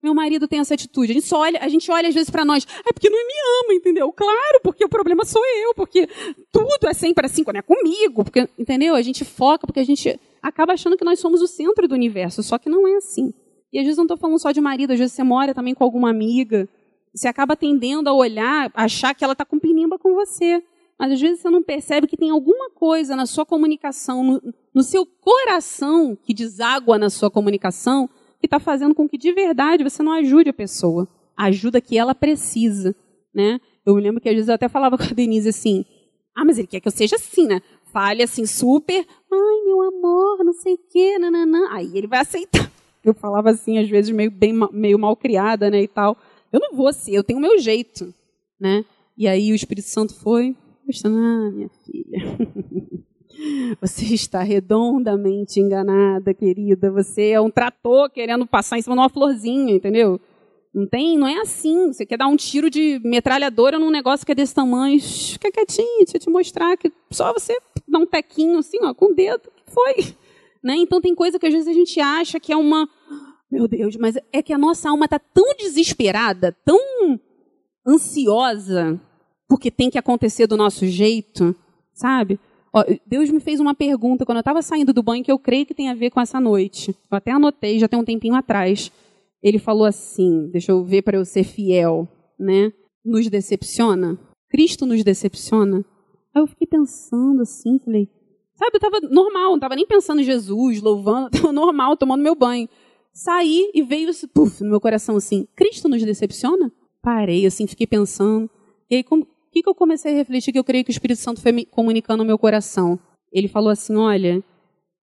meu marido tem essa atitude? A gente, só olha, a gente olha às vezes para nós, é porque não me ama, entendeu? Claro, porque o problema sou eu, porque tudo é sempre assim quando é comigo, porque, entendeu? A gente foca porque a gente acaba achando que nós somos o centro do universo, só que não é assim. E às vezes não estou falando só de marido, às vezes você mora também com alguma amiga, você acaba tendendo a olhar, achar que ela está com pinimba com você. Mas às vezes você não percebe que tem alguma coisa na sua comunicação, no, no seu coração, que deságua na sua comunicação, que está fazendo com que de verdade você não ajude a pessoa. A ajuda que ela precisa. Né? Eu me lembro que às vezes eu até falava [laughs] com a Denise assim: ah, mas ele quer que eu seja assim, né? Fale assim, super, ai, meu amor, não sei o quê, nananã. Aí ele vai aceitar. Eu falava assim, às vezes, meio, bem, meio mal criada, né, e tal. Eu não vou ser, eu tenho o meu jeito, né? E aí o Espírito Santo foi, ah, minha filha, [laughs] você está redondamente enganada, querida. Você é um trator querendo passar em cima de uma florzinha, entendeu? Não tem, não é assim. Você quer dar um tiro de metralhadora num negócio que é desse tamanho. Fica quietinho, deixa eu te mostrar que só você dá um tequinho assim, ó, com o dedo, que foi. Né? Então tem coisa que às vezes a gente acha que é uma. Meu Deus, mas é que a nossa alma está tão desesperada, tão ansiosa, porque tem que acontecer do nosso jeito, sabe? Ó, Deus me fez uma pergunta quando eu estava saindo do banho que eu creio que tem a ver com essa noite. Eu até anotei, já tem um tempinho atrás. Ele falou assim: deixa eu ver para eu ser fiel, né? Nos decepciona? Cristo nos decepciona? Aí eu fiquei pensando assim, falei, Sabe, eu estava normal, não estava nem pensando em Jesus, louvando, [laughs] estava normal, tomando meu banho. Saí e veio esse puf, no meu coração assim, Cristo nos decepciona? Parei, assim, fiquei pensando. E aí, o que, que eu comecei a refletir que eu creio que o Espírito Santo foi me comunicando no meu coração? Ele falou assim, olha,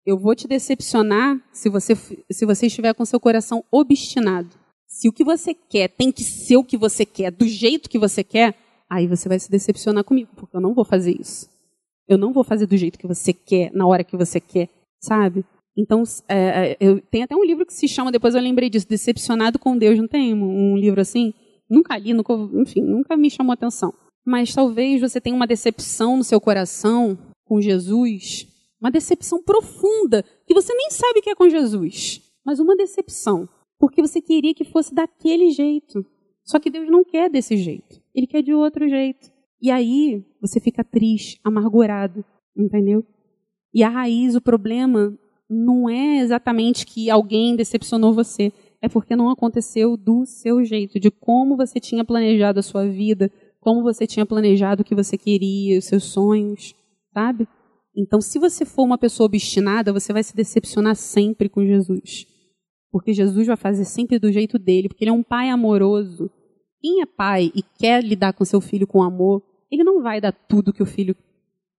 eu vou te decepcionar se você, se você estiver com seu coração obstinado. Se o que você quer tem que ser o que você quer, do jeito que você quer, aí você vai se decepcionar comigo, porque eu não vou fazer isso. Eu não vou fazer do jeito que você quer, na hora que você quer, sabe? Então, é, é, eu tem até um livro que se chama, depois eu lembrei disso, Decepcionado com Deus, não tem um, um livro assim? Nunca li, nunca, enfim, nunca me chamou atenção. Mas talvez você tenha uma decepção no seu coração com Jesus, uma decepção profunda, que você nem sabe que é com Jesus, mas uma decepção, porque você queria que fosse daquele jeito. Só que Deus não quer desse jeito, Ele quer de outro jeito. E aí você fica triste, amargurado, entendeu? E a raiz, o problema, não é exatamente que alguém decepcionou você, é porque não aconteceu do seu jeito, de como você tinha planejado a sua vida, como você tinha planejado o que você queria, os seus sonhos, sabe? Então, se você for uma pessoa obstinada, você vai se decepcionar sempre com Jesus. Porque Jesus vai fazer sempre do jeito dele, porque ele é um pai amoroso. Quem é pai e quer lidar com seu filho com amor, ele não vai dar tudo que o filho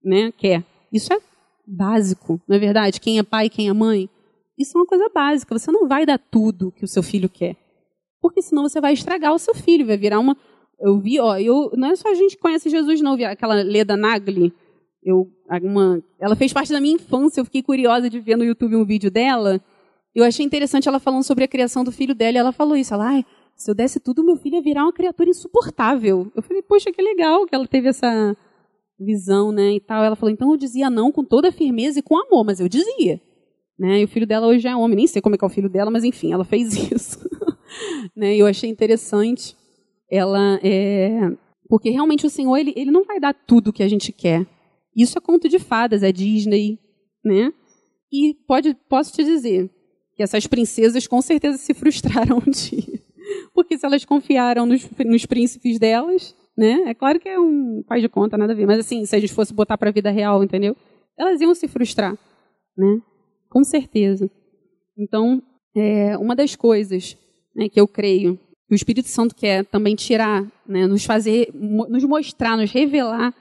né, quer. Isso é básico, não é verdade? Quem é pai, quem é mãe, isso é uma coisa básica. Você não vai dar tudo que o seu filho quer, porque senão você vai estragar o seu filho, vai virar uma. Eu vi, ó, eu não é só a gente que conhece Jesus, não. Vi aquela Leda Nagli, eu, uma, ela fez parte da minha infância. Eu fiquei curiosa de ver no YouTube um vídeo dela. Eu achei interessante ela falando sobre a criação do filho dela. E ela falou isso. Ela, ai, se eu desse tudo, meu filho ia virar uma criatura insuportável. Eu falei, poxa, que legal que ela teve essa visão, né, e tal. Ela falou, então eu dizia não com toda firmeza e com amor, mas eu dizia. Né? E o filho dela hoje é homem, nem sei como é que é o filho dela, mas enfim, ela fez [laughs] isso. né? Eu achei interessante. Ela é... Porque realmente o Senhor, ele, ele não vai dar tudo que a gente quer. Isso é conto de fadas, é Disney, né? E pode, posso te dizer que essas princesas com certeza se frustraram [laughs] um dia [laughs] porque se elas confiaram nos, nos príncipes delas, né? É claro que é um faz de conta, nada a ver, mas assim, se a gente fosse botar para a vida real, entendeu? Elas iam se frustrar, né? Com certeza. Então, é, uma das coisas né, que eu creio que o Espírito Santo quer também tirar, né, nos fazer, nos mostrar, nos revelar,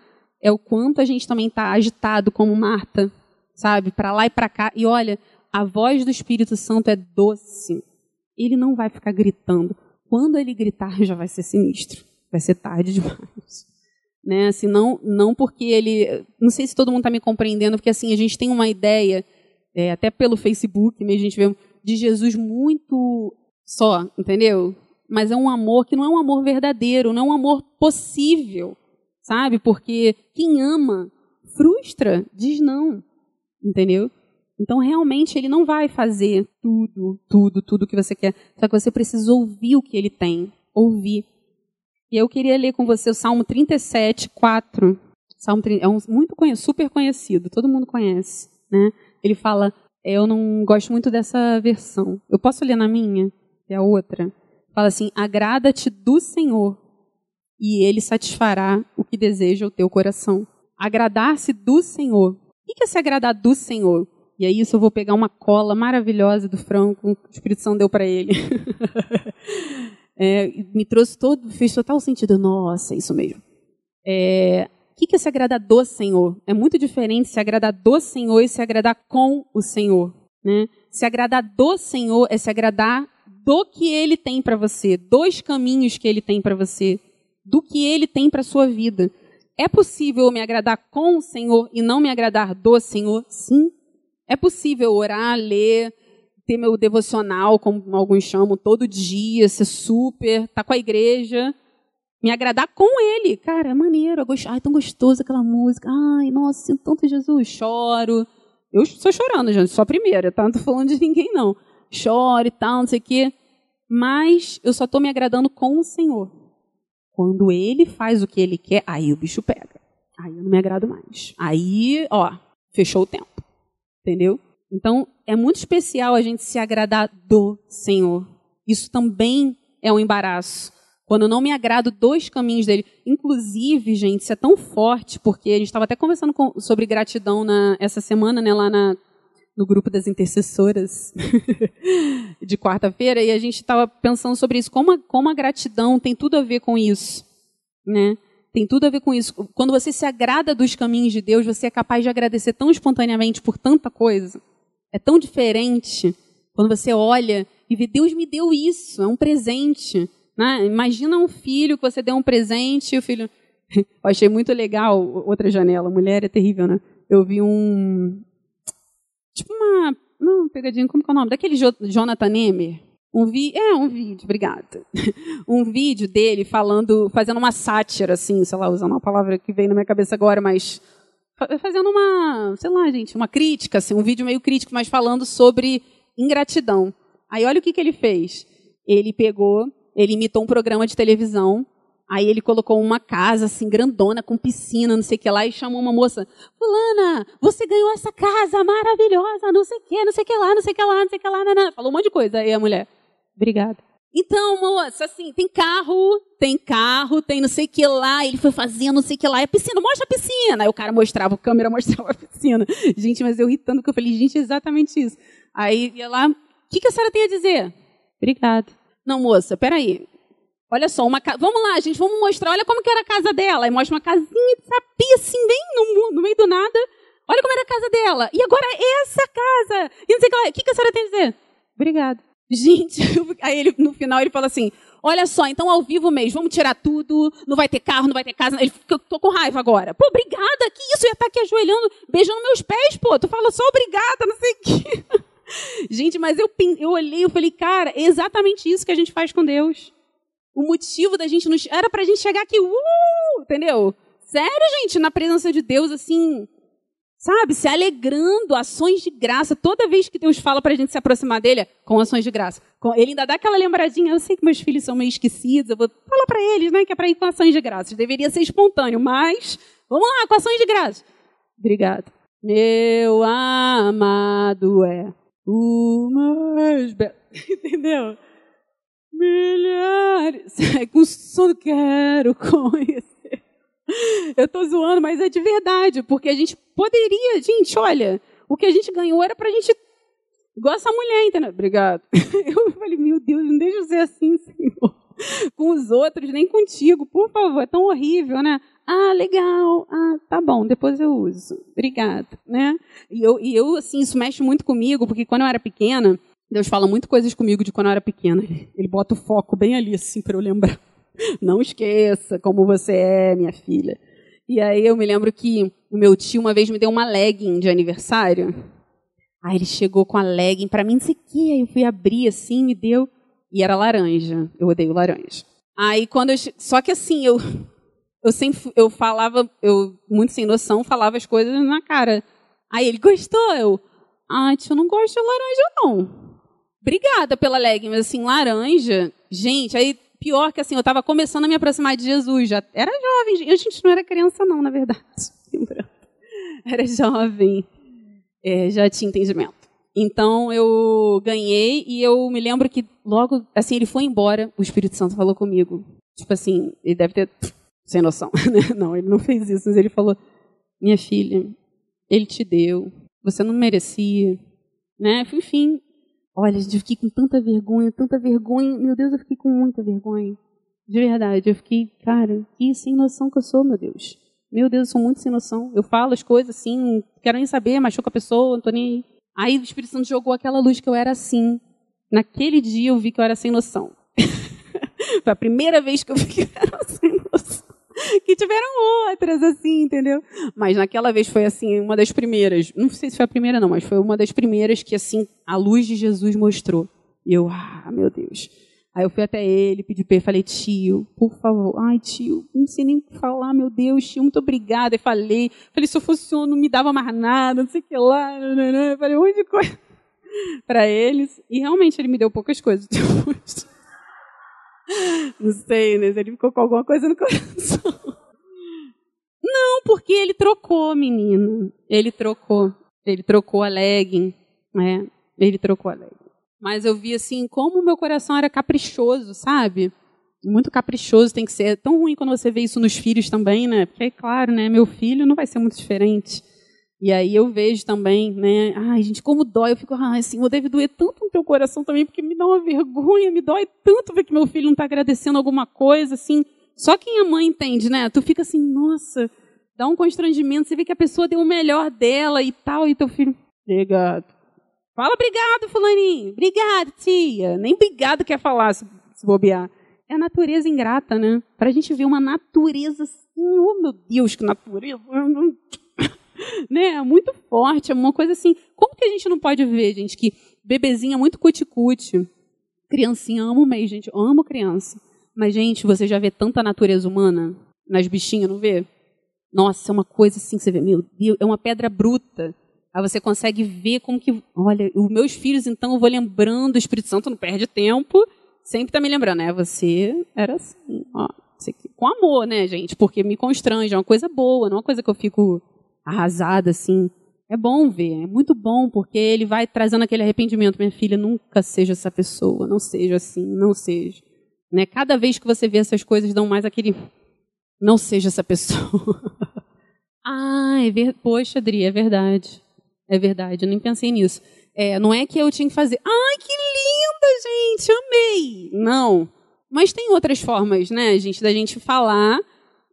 é o quanto a gente também está agitado como Marta, sabe? Para lá e para cá. E olha, a voz do Espírito Santo é doce. Ele não vai ficar gritando. Quando ele gritar, já vai ser sinistro. Vai ser tarde [laughs] demais. Né? Assim, não, não porque ele. Não sei se todo mundo está me compreendendo, porque assim, a gente tem uma ideia, é, até pelo Facebook, a gente vê de Jesus muito só, entendeu? Mas é um amor que não é um amor verdadeiro, não é um amor possível, sabe? Porque quem ama frustra, diz não, entendeu? Então, realmente, ele não vai fazer tudo, tudo, tudo que você quer. Só que você precisa ouvir o que ele tem. Ouvir. E eu queria ler com você o Salmo 37, 4. Salmo 30, é um muito conhecido, super conhecido, todo mundo conhece. Né? Ele fala, eu não gosto muito dessa versão. Eu posso ler na minha? É a outra. Fala assim: agrada-te do Senhor, e ele satisfará o que deseja o teu coração. Agradar-se do Senhor. O que é se agradar do Senhor? E aí isso eu vou pegar uma cola maravilhosa do Franco, que o Espírito Santo deu para ele. [laughs] é, me trouxe todo, fez total sentido. Nossa, é isso mesmo. É, o que é se agradar do Senhor? É muito diferente se agradar do Senhor e se agradar com o Senhor. Né? Se agradar do Senhor é se agradar do que Ele tem para você, dos caminhos que Ele tem para você, do que Ele tem para sua vida. É possível me agradar com o Senhor e não me agradar do Senhor? Sim. É possível orar, ler, ter meu devocional, como alguns chamam, todo dia, ser super, estar tá com a igreja, me agradar com ele. Cara, é maneiro, gost... ai, tão gostoso aquela música. Ai, nossa, sinto tanto Jesus, choro. Eu estou chorando, gente, só a primeira, tá? Não estou falando de ninguém, não. Choro e tal, não sei o quê. Mas eu só estou me agradando com o Senhor. Quando ele faz o que ele quer, aí o bicho pega. Aí eu não me agrado mais. Aí, ó, fechou o tempo. Entendeu? Então, é muito especial a gente se agradar do Senhor. Isso também é um embaraço. Quando eu não me agrado dos caminhos dele. Inclusive, gente, isso é tão forte, porque a gente estava até conversando com, sobre gratidão na, essa semana, né, lá na, no grupo das intercessoras [laughs] de quarta-feira, e a gente estava pensando sobre isso. Como a, como a gratidão tem tudo a ver com isso. Né? Tem tudo a ver com isso. Quando você se agrada dos caminhos de Deus, você é capaz de agradecer tão espontaneamente por tanta coisa. É tão diferente quando você olha e vê, Deus me deu isso, é um presente. Né? Imagina um filho que você deu um presente e o filho. [laughs] Eu achei muito legal, outra janela, mulher é terrível, né? Eu vi um. Tipo uma. Não, pegadinha, como que é o nome? Daquele Jonathan Nemer. Um vi é um vídeo, obrigada. [laughs] Um vídeo dele falando, fazendo uma sátira, assim, sei lá, usando uma palavra que veio na minha cabeça agora, mas fazendo uma, sei lá, gente, uma crítica, assim, um vídeo meio crítico, mas falando sobre ingratidão. Aí olha o que, que ele fez. Ele pegou, ele imitou um programa de televisão, aí ele colocou uma casa, assim, grandona, com piscina, não sei o que lá, e chamou uma moça, fulana, você ganhou essa casa maravilhosa, não sei o que, não sei o que lá, não sei o que lá, não sei o que lá, não, não. falou um monte de coisa. Aí a mulher, Obrigada. Então, moça, assim, tem carro, tem carro, tem não sei o que lá, ele foi fazendo não sei o que lá, é piscina, mostra a piscina. Aí o cara mostrava, a câmera [laughs] mostrava a piscina. Gente, mas eu irritando, porque eu falei, gente, é exatamente isso. Aí ia lá, o que, que a senhora tem a dizer? Obrigada. Não, moça, peraí. Olha só, uma ca... vamos lá, gente, vamos mostrar, olha como que era a casa dela. Aí mostra uma casinha de sapia, assim, bem no, no meio do nada. Olha como era a casa dela. E agora essa casa. E não sei o que lá. O que, que a senhora tem a dizer? Obrigada. Gente, [laughs] aí ele, no final ele fala assim: Olha só, então ao vivo mesmo, vamos tirar tudo, não vai ter carro, não vai ter casa. Ele fica, tô com raiva agora. Pô, obrigada, que isso? Eu ia estar aqui ajoelhando, beijando meus pés, pô. Tu fala só obrigada, não sei o quê. [laughs] Gente, mas eu, eu olhei, eu falei, cara, é exatamente isso que a gente faz com Deus. O motivo da gente nos. Era pra gente chegar aqui, uh, entendeu? Sério, gente, na presença de Deus, assim, Sabe, se alegrando, ações de graça. Toda vez que Deus fala para a gente se aproximar dele, com ações de graça. Ele ainda dá aquela lembradinha, eu sei que meus filhos são meio esquecidos, eu vou falar para eles, né, que é para ir com ações de graça. Deveria ser espontâneo, mas vamos lá, com ações de graça. Obrigado. Meu amado é o mais belo. [laughs] Entendeu? Milhares. [laughs] É com sono quero conhecer. Eu tô zoando, mas é de verdade, porque a gente poderia, gente, olha, o que a gente ganhou era pra gente. Igual essa mulher, entendeu? Obrigado. [laughs] Eu falei, meu Deus, não deixa eu ser assim, Senhor. Com os outros, nem contigo, por favor, é tão horrível, né? Ah, legal. Ah, tá bom, depois eu uso. Obrigada, né? E eu, e eu, assim, isso mexe muito comigo, porque quando eu era pequena, Deus fala muito coisas comigo de quando eu era pequena. Ele bota o foco bem ali, assim, para eu lembrar. Não esqueça como você é, minha filha. E aí eu me lembro que o meu tio uma vez me deu uma legging de aniversário. Aí ele chegou com a legging para mim, não sei o quê. Aí eu fui abrir assim, me deu. E era laranja. Eu odeio laranja. Aí quando eu. Só que assim, eu. Eu sempre. Eu falava. Eu, muito sem noção, falava as coisas na cara. Aí ele gostou. Eu. Ah, tio, eu não gosto de laranja, não. Obrigada pela leg, mas assim, laranja, gente, aí pior que assim, eu estava começando a me aproximar de Jesus, já era jovem, a gente não era criança não, na verdade, [laughs] era jovem, é, já tinha entendimento. Então eu ganhei e eu me lembro que logo, assim, ele foi embora, o Espírito Santo falou comigo, tipo assim, ele deve ter sem noção, [laughs] né? Não, ele não fez isso, mas ele falou: minha filha, ele te deu, você não merecia, né? Enfim, olha, eu fiquei com tanta vergonha, tanta vergonha, meu Deus, eu fiquei com muita vergonha. De verdade, eu fiquei, cara, que sem noção que eu sou, meu Deus. Meu Deus, eu sou muito sem noção. Eu falo as coisas assim, não quero nem saber, machuca a pessoa, não tô nem aí. Aí o Espírito Santo jogou aquela luz que eu era assim. Naquele dia eu vi que eu era sem noção. [laughs] Foi a primeira vez que eu vi que eu era [laughs] sem. [laughs] que tiveram outras, assim, entendeu? Mas naquela vez foi, assim, uma das primeiras. Não sei se foi a primeira, não, mas foi uma das primeiras que, assim, a luz de Jesus mostrou. E eu, ah, meu Deus. Aí eu fui até ele, pedi para ele, falei, tio, por favor. Ai, tio, não sei nem falar, meu Deus, tio, muito obrigada. E falei, falei, se eu fosse não me dava mais nada, não sei o que lá. Não, não, não. Falei um monte de coisa [laughs] para eles. E realmente ele me deu poucas coisas [laughs] depois. [laughs] Não sei, né? Ele ficou com alguma coisa no coração. Não, porque ele trocou, menino. Ele trocou. Ele trocou a legging, né? Ele trocou a legging. Mas eu vi assim como o meu coração era caprichoso, sabe? Muito caprichoso tem que ser. É tão ruim quando você vê isso nos filhos também, né? Porque, é claro, né? Meu filho não vai ser muito diferente. E aí eu vejo também, né? Ai, gente, como dói. Eu fico, ai, Senhor, deve doer tanto no teu coração também, porque me dá uma vergonha, me dói tanto ver que meu filho não está agradecendo alguma coisa, assim. Só quem é mãe entende, né? Tu fica assim, nossa, dá um constrangimento. Você vê que a pessoa deu o melhor dela e tal, e teu filho, obrigado. Fala obrigado, fulaninho. Obrigado, tia. Nem obrigado quer falar, se, se bobear. É a natureza ingrata, né? Para a gente ver uma natureza assim, oh meu Deus, que natureza [laughs] né? Muito forte, é uma coisa assim. Como que a gente não pode ver, gente, que bebezinha muito cuticute, criancinha, amo mesmo, gente, amo criança. Mas, gente, você já vê tanta natureza humana nas bichinhas, não vê? Nossa, é uma coisa assim, você vê, meu Deus, é uma pedra bruta. Aí você consegue ver como que. Olha, os meus filhos, então, eu vou lembrando, o Espírito Santo não perde tempo, sempre está me lembrando, né? Você era assim, ó. Com amor, né, gente? Porque me constrange, é uma coisa boa, não é uma coisa que eu fico arrasada, assim. É bom ver, é muito bom, porque ele vai trazendo aquele arrependimento. Minha filha, nunca seja essa pessoa, não seja assim, não seja. Né? Cada vez que você vê essas coisas, dão mais aquele. Não seja essa pessoa. [laughs] ah, é ver... poxa, Adri, é verdade. É verdade, eu nem pensei nisso. É, não é que eu tinha que fazer. Ai, que linda, gente, amei. Não. Mas tem outras formas, né, gente, da gente falar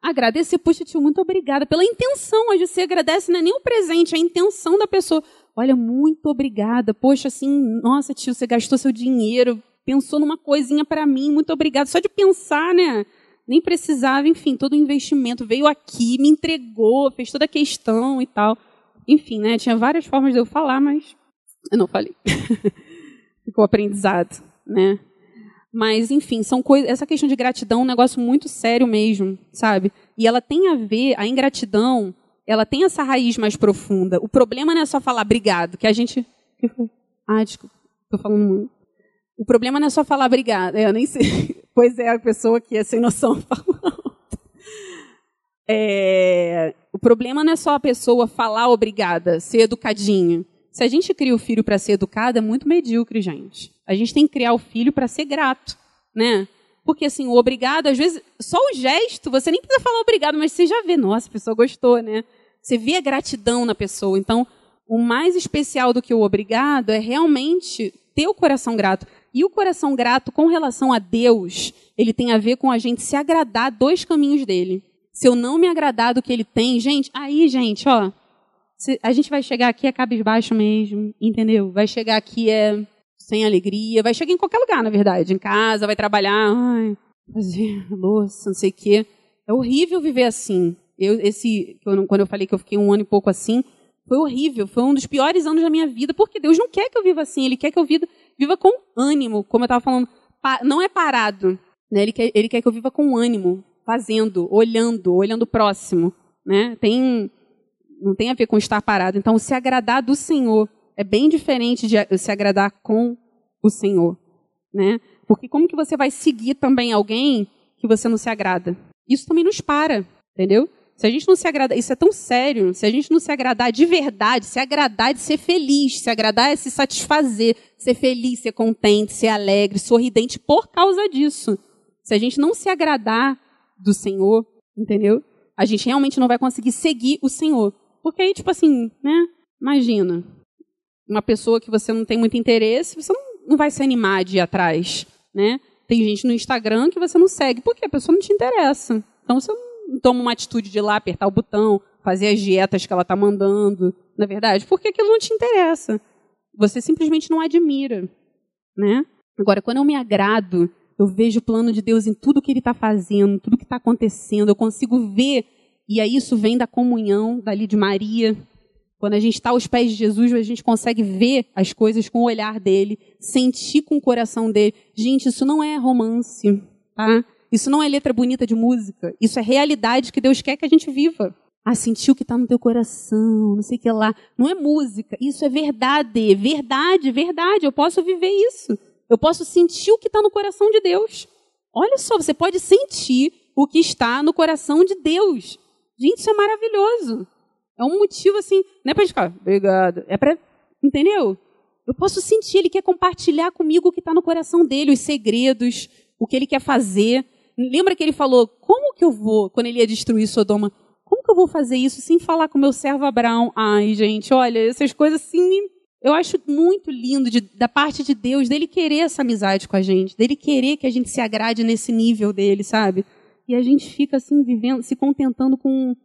agradecer. Poxa, tio, muito obrigada pela intenção. Hoje você agradece, não é nem o presente, é a intenção da pessoa. Olha, muito obrigada. Poxa, assim, nossa, tio, você gastou seu dinheiro, pensou numa coisinha para mim, muito obrigada. Só de pensar, né? Nem precisava, enfim, todo o investimento veio aqui, me entregou, fez toda a questão e tal. Enfim, né? Tinha várias formas de eu falar, mas eu não falei. [laughs] Ficou aprendizado, né? Mas, enfim, são coisas. Essa questão de gratidão é um negócio muito sério mesmo, sabe? E ela tem a ver, a ingratidão, ela tem essa raiz mais profunda. O problema não é só falar obrigado, que a gente. Ah, desculpa, estou falando muito. O problema não é só falar obrigado. É, eu nem sei. [laughs] Pois é, a pessoa que é sem noção [laughs] falando. É, o problema não é só a pessoa falar obrigada, ser educadinha. Se a gente cria o filho para ser educado, é muito medíocre, gente. A gente tem que criar o filho para ser grato, né? Porque assim, o obrigado, às vezes, só o gesto, você nem precisa falar obrigado, mas você já vê, nossa, a pessoa gostou, né? Você vê a gratidão na pessoa. Então, o mais especial do que o obrigado é realmente ter o coração grato. E o coração grato com relação a Deus, ele tem a ver com a gente se agradar dos caminhos dele. Se eu não me agradar do que ele tem, gente, aí, gente, ó, a gente vai chegar aqui é cabisbaixo mesmo, entendeu? Vai chegar aqui é sem alegria, vai chegar em qualquer lugar, na verdade, em casa, vai trabalhar, ai, fazer louça, não sei o quê. É horrível viver assim. Eu, esse, quando eu falei que eu fiquei um ano e pouco assim, foi horrível, foi um dos piores anos da minha vida, porque Deus não quer que eu viva assim, Ele quer que eu viva, viva com ânimo, como eu estava falando, não é parado, né? Ele quer, ele quer que eu viva com ânimo, fazendo, olhando, olhando próximo, né? Tem não tem a ver com estar parado. Então, se agradar do Senhor é bem diferente de se agradar com o Senhor, né? Porque como que você vai seguir também alguém que você não se agrada? Isso também nos para, entendeu? Se a gente não se agradar, isso é tão sério, se a gente não se agradar de verdade, se agradar de ser feliz, se agradar é se satisfazer, ser feliz, ser contente, ser alegre, sorridente por causa disso. Se a gente não se agradar do Senhor, entendeu? A gente realmente não vai conseguir seguir o Senhor. Porque aí, tipo assim, né? Imagina, uma pessoa que você não tem muito interesse, você não, não vai se animar de ir atrás, né? Tem gente no Instagram que você não segue, porque a pessoa não te interessa. Então você não toma uma atitude de ir lá apertar o botão, fazer as dietas que ela está mandando, na é verdade, porque aquilo não te interessa. Você simplesmente não admira, né? Agora, quando eu me agrado, eu vejo o plano de Deus em tudo que Ele está fazendo, tudo que está acontecendo, eu consigo ver, e aí isso vem da comunhão dali de Maria, quando a gente está aos pés de Jesus, a gente consegue ver as coisas com o olhar dele, sentir com o coração dele. Gente, isso não é romance, tá? Isso não é letra bonita de música. Isso é realidade que Deus quer que a gente viva. Ah, sentir o que está no teu coração, não sei o que lá. Não é música, isso é verdade. Verdade, verdade. Eu posso viver isso. Eu posso sentir o que está no coração de Deus. Olha só, você pode sentir o que está no coração de Deus. Gente, isso é maravilhoso. É um motivo assim, não é para ficar, obrigado. É para, entendeu? Eu posso sentir, ele quer compartilhar comigo o que está no coração dele, os segredos, o que ele quer fazer. Lembra que ele falou, como que eu vou, quando ele ia destruir Sodoma, como que eu vou fazer isso sem falar com meu servo Abraão? Ai, gente, olha, essas coisas assim, eu acho muito lindo de, da parte de Deus, dele querer essa amizade com a gente, dele querer que a gente se agrade nesse nível dele, sabe? E a gente fica assim, vivendo, se contentando com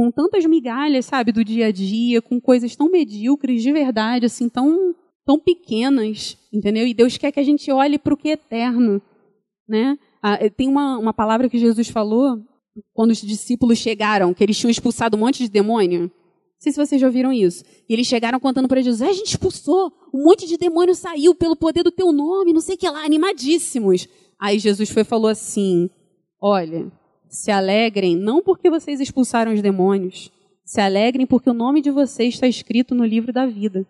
com tantas migalhas, sabe, do dia a dia, com coisas tão medíocres de verdade, assim, tão, tão pequenas, entendeu? E Deus quer que a gente olhe para o que é eterno, né? Ah, eh, tem uma, uma palavra que Jesus falou quando os discípulos chegaram, que eles tinham expulsado um monte de demônio. Não sei se vocês já ouviram isso. E eles chegaram contando para Jesus: a gente expulsou, um monte de demônio saiu pelo poder do teu nome, não sei o que lá, animadíssimos. Aí Jesus foi falou assim: olha, se alegrem não porque vocês expulsaram os demônios, se alegrem porque o nome de vocês está escrito no livro da vida.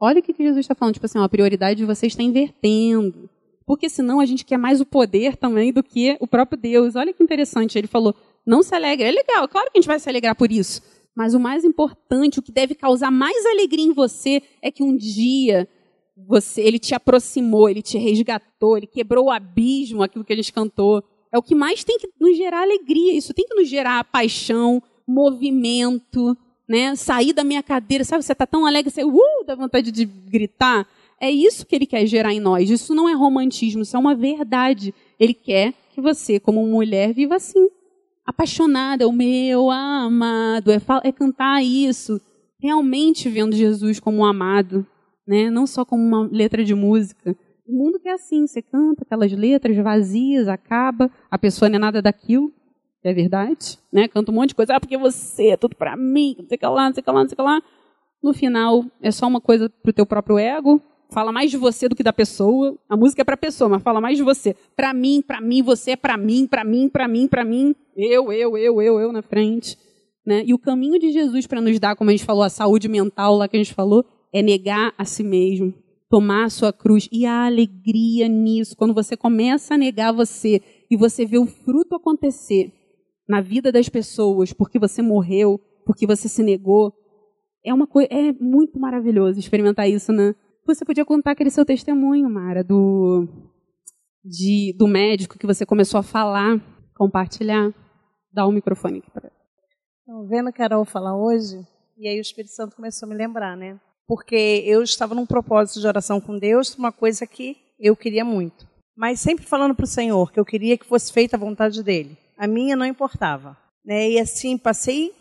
Olha o que Jesus está falando, tipo assim, a prioridade de vocês está invertendo. Porque senão a gente quer mais o poder também do que o próprio Deus. Olha que interessante, ele falou, não se alegre. É legal, claro que a gente vai se alegrar por isso. Mas o mais importante, o que deve causar mais alegria em você é que um dia você, ele te aproximou, ele te resgatou, ele quebrou o abismo, aquilo que a gente cantou. É o que mais tem que nos gerar alegria. Isso tem que nos gerar paixão, movimento, né? Sair da minha cadeira, sabe? Você está tão alegre, você uh, dá vontade de gritar. É isso que ele quer gerar em nós. Isso não é romantismo, isso é uma verdade. Ele quer que você, como mulher, viva assim. Apaixonada, o meu amado, é, é cantar isso. Realmente vendo Jesus como um amado, né? não só como uma letra de música. O mundo que é assim, você canta aquelas letras vazias, acaba, a pessoa não é nada daquilo, é verdade, né? Canta um monte de coisa, ah, porque você é tudo para mim, não sei o que lá, não sei o que lá, não sei o que lá. No final, é só uma coisa pro teu próprio ego, fala mais de você do que da pessoa. A música é para a pessoa, mas fala mais de você. Para mim, para mim, você é para mim, para mim, para mim, para mim. Eu, eu, eu, eu, eu na frente. Né? E o caminho de Jesus para nos dar, como a gente falou, a saúde mental lá que a gente falou, é negar a si mesmo tomar a sua cruz. E a alegria nisso, quando você começa a negar você e você vê o fruto acontecer na vida das pessoas, porque você morreu, porque você se negou, é uma coisa, é muito maravilhoso experimentar isso, né? Você podia contar aquele seu testemunho, Mara, do de, do médico que você começou a falar, compartilhar. Dá o um microfone aqui para. Vendo a Carol falar hoje, e aí o Espírito Santo começou a me lembrar, né? Porque eu estava num propósito de oração com Deus, uma coisa que eu queria muito. Mas sempre falando para o Senhor que eu queria que fosse feita a vontade dele. A minha não importava. Né? E assim, passei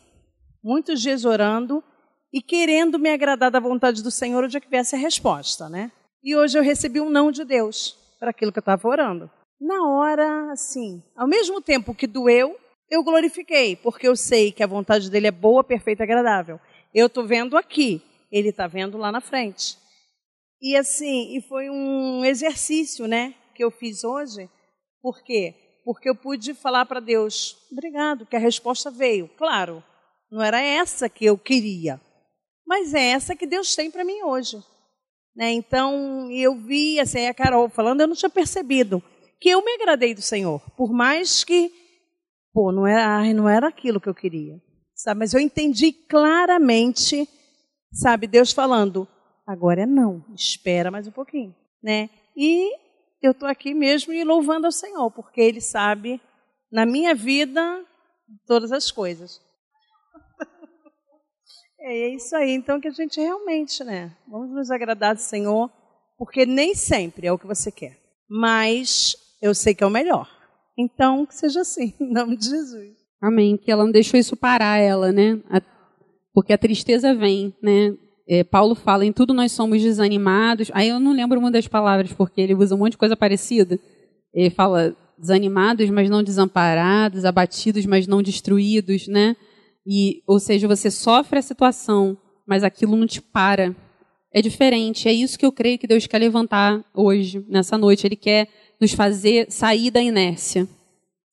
muitos dias orando e querendo me agradar da vontade do Senhor onde é que viesse a resposta. Né? E hoje eu recebi um não de Deus para aquilo que eu estava orando. Na hora, assim, ao mesmo tempo que doeu, eu glorifiquei, porque eu sei que a vontade dele é boa, perfeita e agradável. Eu estou vendo aqui ele está vendo lá na frente. E assim, e foi um exercício, né, que eu fiz hoje. Por quê? Porque eu pude falar para Deus, obrigado, que a resposta veio. Claro, não era essa que eu queria, mas é essa que Deus tem para mim hoje. Né? Então, eu vi, assim, a Carol falando, eu não tinha percebido que eu me agradei do Senhor, por mais que, pô, não era, não era aquilo que eu queria, sabe? Mas eu entendi claramente, sabe, Deus falando, agora é não, espera mais um pouquinho, né? E eu estou aqui mesmo e louvando ao Senhor, porque Ele sabe, na minha vida, todas as coisas. [laughs] É, é isso aí, então que a gente realmente, né? Vamos nos agradar do Senhor, porque nem sempre é o que você quer, mas eu sei que é o melhor. Então, que seja assim, [laughs] em nome de Jesus. Amém. Que ela não deixou isso parar ela, né? Porque a tristeza vem, né? É, Paulo fala, em tudo nós somos desanimados. Aí eu não lembro uma das palavras, porque ele usa um monte de coisa parecida. Ele fala desanimados, mas não desamparados, abatidos, mas não destruídos, né? E, ou seja, você sofre a situação, mas aquilo não te para. É diferente. É isso que eu creio que Deus quer levantar hoje, nessa noite. Ele quer nos fazer sair da inércia.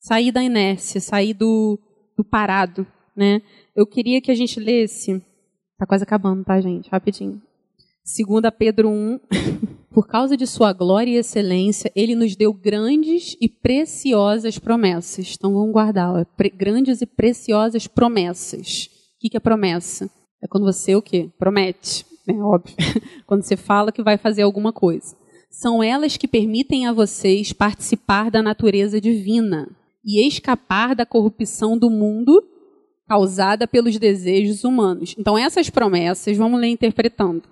Sair da inércia, sair do, do parado, né? Eu queria que a gente lesse. Tá quase acabando, tá, gente? Rapidinho. 2 Pedro 1. [laughs] Por causa de sua glória e excelência, ele nos deu grandes e preciosas promessas. Então vamos guardar, grandes e preciosas promessas. O que é promessa? É quando você o quê? Promete, é óbvio. [laughs] quando você fala que vai fazer alguma coisa. São elas que permitem a vocês participar da natureza divina e escapar da corrupção do mundo causada pelos desejos humanos. Então essas promessas, vamos ler interpretando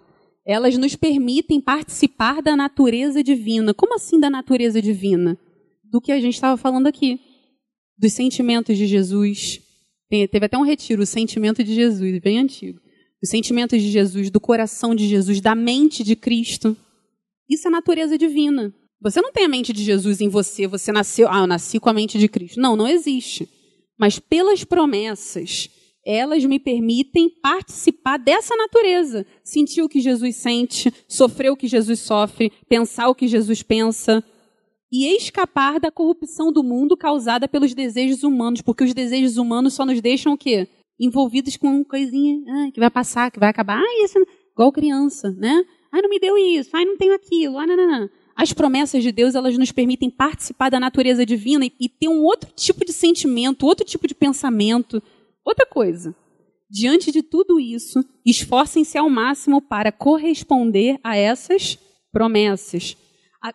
elas nos permitem participar da natureza divina. Como assim da natureza divina? Do que a gente estava falando aqui. Dos sentimentos de Jesus. Teve até um retiro, o sentimento de Jesus, bem antigo. Os sentimentos de Jesus, do coração de Jesus, da mente de Cristo. Isso é natureza divina. Você não tem a mente de Jesus em você, você nasceu, ah, eu nasci com a mente de Cristo. Não, não existe. Mas pelas promessas elas me permitem participar dessa natureza. Sentir o que Jesus sente, sofrer o que Jesus sofre, pensar o que Jesus pensa. E escapar da corrupção do mundo causada pelos desejos humanos, porque os desejos humanos só nos deixam o quê? Envolvidos com uma coisinha ah, que vai passar, que vai acabar. Ah, isso, igual criança, né? Ai, não me deu isso, ai, não tenho aquilo, ah, não, não, não. As promessas de Deus, elas nos permitem participar da natureza divina e, e ter um outro tipo de sentimento, outro tipo de pensamento, Outra coisa, diante de tudo isso, esforcem-se ao máximo para corresponder a essas promessas.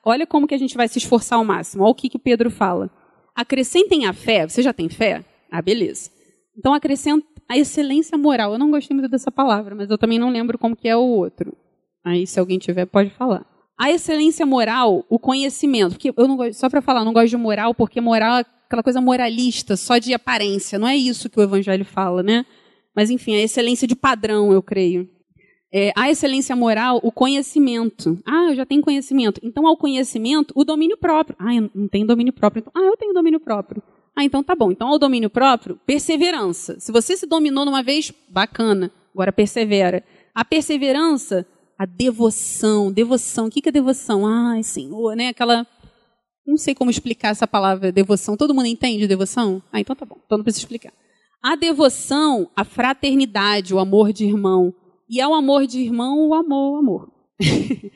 Olha como que a gente vai se esforçar ao máximo. Olha o que, que Pedro fala. Acrescentem a fé. Você já tem fé? Ah, beleza. Então acrescenta a excelência moral. Eu não gostei muito dessa palavra, mas eu também não lembro como que é o outro. Aí, se alguém tiver, pode falar. A excelência moral, o conhecimento. Porque eu não gosto, só para falar, não gosto de moral, porque moral aquela coisa moralista, só de aparência. Não é isso que o Evangelho fala, né? Mas, enfim, a excelência de padrão, eu creio. É, a excelência moral, o conhecimento. Ah, eu já tenho conhecimento. Então, ao conhecimento, o domínio próprio. Ah, eu não tenho domínio próprio. Então, ah, eu tenho domínio próprio. Ah, então tá bom. Então, ao domínio próprio, perseverança. Se você se dominou numa vez, bacana. Agora persevera. A perseverança, a devoção. Devoção. O que é devoção? Ai, Senhor, né? Aquela não sei como explicar essa palavra devoção. Todo mundo entende devoção? Ah, então tá bom. Então não preciso explicar. A devoção, a fraternidade, o amor de irmão. E ao amor de irmão, o amor, o amor. [laughs]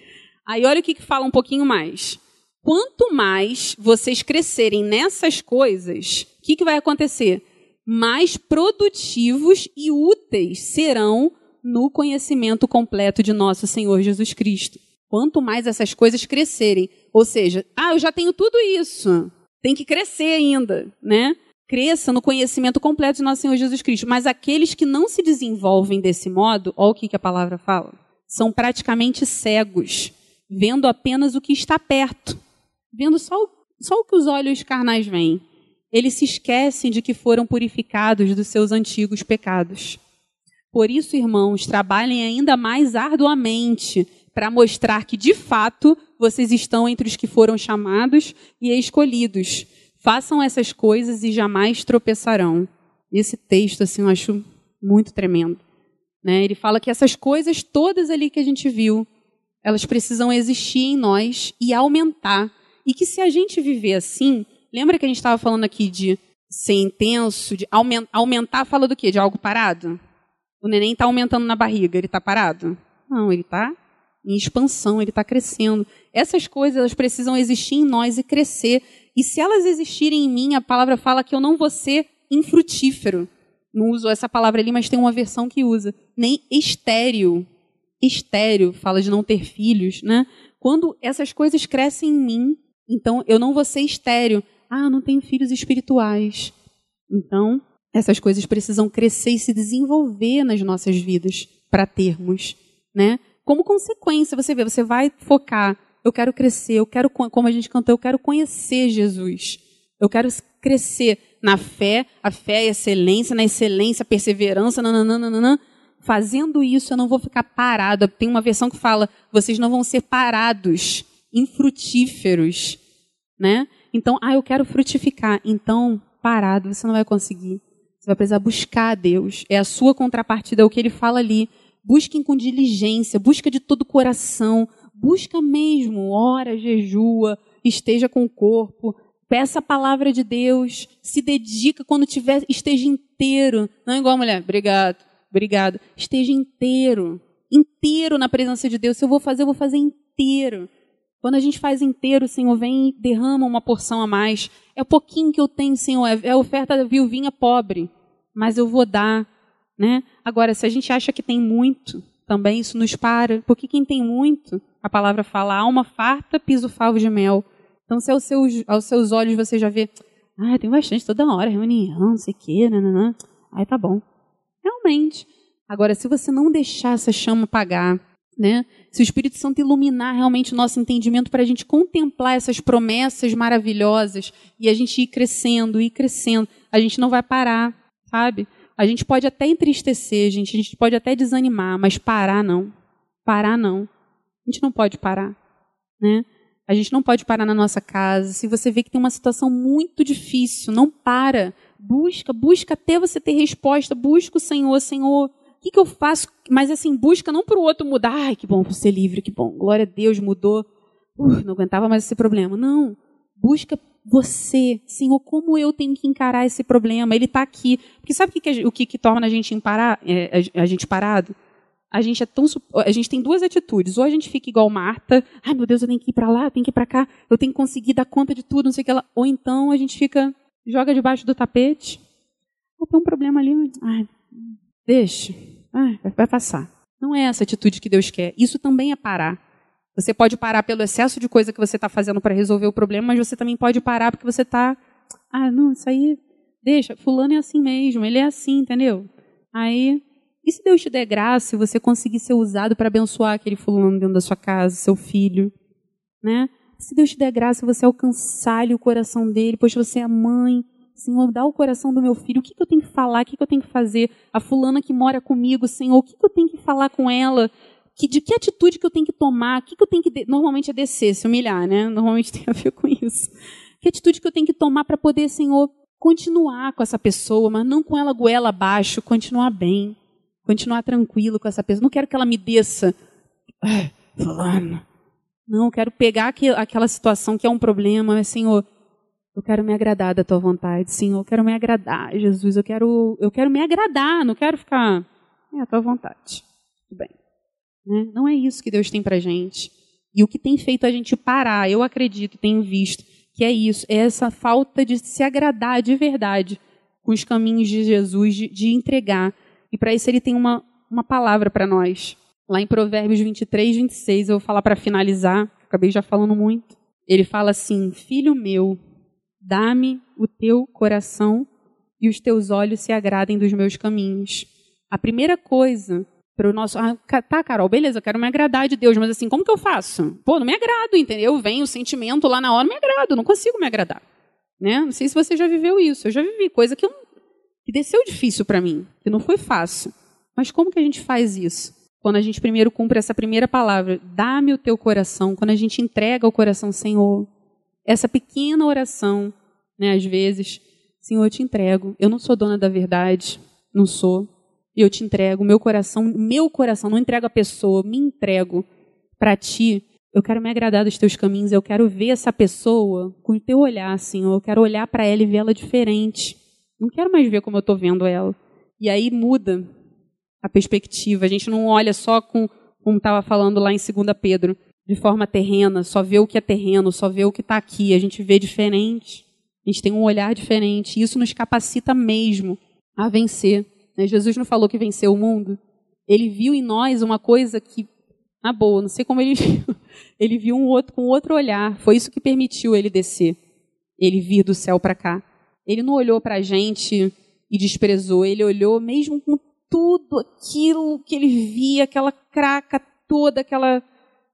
Aí olha o que, que fala um pouquinho mais. Quanto mais vocês crescerem nessas coisas, o que, que vai acontecer? Mais produtivos e úteis serão no conhecimento completo de nosso Senhor Jesus Cristo. Quanto mais essas coisas crescerem, ou seja, ah, eu já tenho tudo isso, tem que crescer ainda, né? Cresça no conhecimento completo de nosso Senhor Jesus Cristo. Mas aqueles que não se desenvolvem desse modo, olha o que, que a palavra fala, são praticamente cegos, vendo apenas o que está perto, vendo só o, só o que os olhos carnais veem. Eles se esquecem de que foram purificados dos seus antigos pecados. Por isso, irmãos, trabalhem ainda mais arduamente para mostrar que, de fato, vocês estão entre os que foram chamados e escolhidos. Façam essas coisas e jamais tropeçarão. Esse texto, assim, eu acho muito tremendo. Né? Ele fala que essas coisas todas ali que a gente viu, elas precisam existir em nós e aumentar. E que se a gente viver assim, lembra que a gente estava falando aqui de ser intenso, de aumentar, fala do quê? De algo parado? O neném está aumentando na barriga, ele está parado? Não, ele está em expansão, ele está crescendo. Essas coisas elas precisam existir em nós e crescer. E se elas existirem em mim, a palavra fala que eu não vou ser infrutífero. Não uso essa palavra ali, mas tem uma versão que usa. Nem estéreo. Estéreo, fala de não ter filhos, né? Quando essas coisas crescem em mim, então eu não vou ser estéreo. Ah, não tenho filhos espirituais. Então, essas coisas precisam crescer e se desenvolver nas nossas vidas para termos, né? Como consequência, você vê, você vai focar, eu quero crescer, eu quero, como a gente cantou, eu quero conhecer Jesus. Eu quero crescer na fé, a fé é excelência, na excelência, perseverança, nananana. Fazendo isso, eu não vou ficar parado. Tem uma versão que fala: vocês não vão ser parados, infrutíferos, né? Então, ah, eu quero frutificar. Então, parado, você não vai conseguir. Você vai precisar buscar a Deus. É a sua contrapartida, é o que ele fala ali. Busquem com diligência, busca de todo o coração, busca mesmo, ora, jejua, esteja com o corpo, peça a palavra de Deus, se dedica quando tiver, esteja inteiro. Não é igual a mulher, obrigado, obrigado. Esteja inteiro, inteiro na presença de Deus. Se eu vou fazer, eu vou fazer inteiro. Quando a gente faz inteiro, o Senhor vem e derrama uma porção a mais. É o pouquinho que eu tenho, Senhor, é, é a oferta da viuvinha pobre, mas eu vou dar. Né? Agora, se a gente acha que tem muito, também isso nos para, porque quem tem muito, a palavra fala, alma farta, piso favo de mel. Então, se aos seus, aos seus olhos você já vê, ah, tem bastante toda hora, reunião, não sei o quê, nananã. aí tá bom. Realmente. Agora, se você não deixar essa chama apagar, né? Se o Espírito Santo iluminar realmente o nosso entendimento para a gente contemplar essas promessas maravilhosas e a gente ir crescendo, ir crescendo, a gente não vai parar, sabe? A gente pode até entristecer, gente, a gente pode até desanimar, mas parar não. Parar não. A gente não pode parar, né? A gente não pode parar na nossa casa. Se você vê que tem uma situação muito difícil, não para. Busca, busca até você ter resposta. Busca o Senhor, Senhor, o que, que eu faço? Mas assim, busca não para o outro mudar. Ai, que bom, ser livre, que bom. Glória a Deus, mudou. Não aguentava mais esse problema. Não. Busca você, Senhor, como eu tenho que encarar esse problema? Ele está aqui. Porque sabe o que, o que, que torna a gente, parar, é, a, a gente parado? A gente é tão a gente tem duas atitudes. Ou a gente fica igual Marta, ai meu Deus, eu tenho que ir para lá, eu tenho que ir para cá, eu tenho que conseguir dar conta de tudo, não sei o que lá. Ou então a gente fica joga debaixo do tapete. Oh, tem um problema ali, ai, deixa, ai, vai passar. Não é essa atitude que Deus quer. Isso também é parar. Você pode parar pelo excesso de coisa que você está fazendo para resolver o problema, mas você também pode parar porque você está. Ah, não, isso aí. Deixa, Fulano é assim mesmo, ele é assim, entendeu? Aí. E se Deus te der graça e você conseguir ser usado para abençoar aquele Fulano dentro da sua casa, seu filho? Né? Se Deus te der graça e você alcançar o coração dele, pois você é mãe. Senhor, dá o coração do meu filho. O que, que eu tenho que falar? O que, que eu tenho que fazer? A fulana que mora comigo, Senhor, o que, que eu tenho que falar com ela? Que, de que atitude que eu tenho que tomar, o que, que eu tenho que. Normalmente é descer, se humilhar, né? [laughs] Normalmente tem a ver com isso. Que atitude que eu tenho que tomar para poder, Senhor, continuar com essa pessoa, mas não com ela goela abaixo, continuar bem, continuar tranquilo com essa pessoa. Não quero que ela me desça. Fulano. Não, eu quero pegar aquela situação que é um problema, mas, Senhor, eu quero me agradar da tua vontade, Senhor. Eu quero me agradar, Jesus. Eu quero, eu quero me agradar, não quero ficar. É a tua vontade. Tudo bem. Né? Não é isso que Deus tem para gente. E o que tem feito a gente parar, eu acredito, tenho visto, que é isso, é essa falta de se agradar de verdade com os caminhos de Jesus, de, de entregar. E para isso ele tem uma, uma palavra para nós. Lá em Provérbios 23, 26, eu vou falar para finalizar, acabei já falando muito. Ele fala assim: Filho meu, dá-me o teu coração e os teus olhos se agradem dos meus caminhos. A primeira coisa para o nosso. Ah, tá, Carol, beleza, eu quero me agradar de Deus, mas assim, como que eu faço? Pô, não me agrado, entendeu? Vem o sentimento lá na hora, não me agrado, não consigo me agradar. Né? Não sei se você já viveu isso. Eu já vivi coisa que, eu, que desceu difícil para mim, que não foi fácil. Mas como que a gente faz isso? Quando a gente primeiro cumpre essa primeira palavra, dá-me o teu coração, quando a gente entrega o coração, Senhor, essa pequena oração, né, às vezes, Senhor, eu te entrego. Eu não sou dona da verdade, não sou e eu te entrego meu coração, meu coração, não entrego a pessoa, me entrego para ti. Eu quero me agradar dos teus caminhos, eu quero ver essa pessoa com o teu olhar, Senhor. Eu quero olhar para ela e ver ela diferente. Não quero mais ver como eu estou vendo ela. E aí muda a perspectiva. A gente não olha só com, como estava falando lá em 2 Pedro, de forma terrena, só vê o que é terreno, só vê o que está aqui. A gente vê diferente. A gente tem um olhar diferente. E isso nos capacita mesmo a vencer. Né? Jesus não falou que venceu o mundo. Ele viu em nós uma coisa que, na boa, não sei como ele [laughs] viu. Ele viu um outro com outro olhar. Foi isso que permitiu ele descer. Ele vir do céu para cá. Ele não olhou para a gente e desprezou. Ele olhou mesmo com tudo aquilo que ele via, aquela craca toda, aquela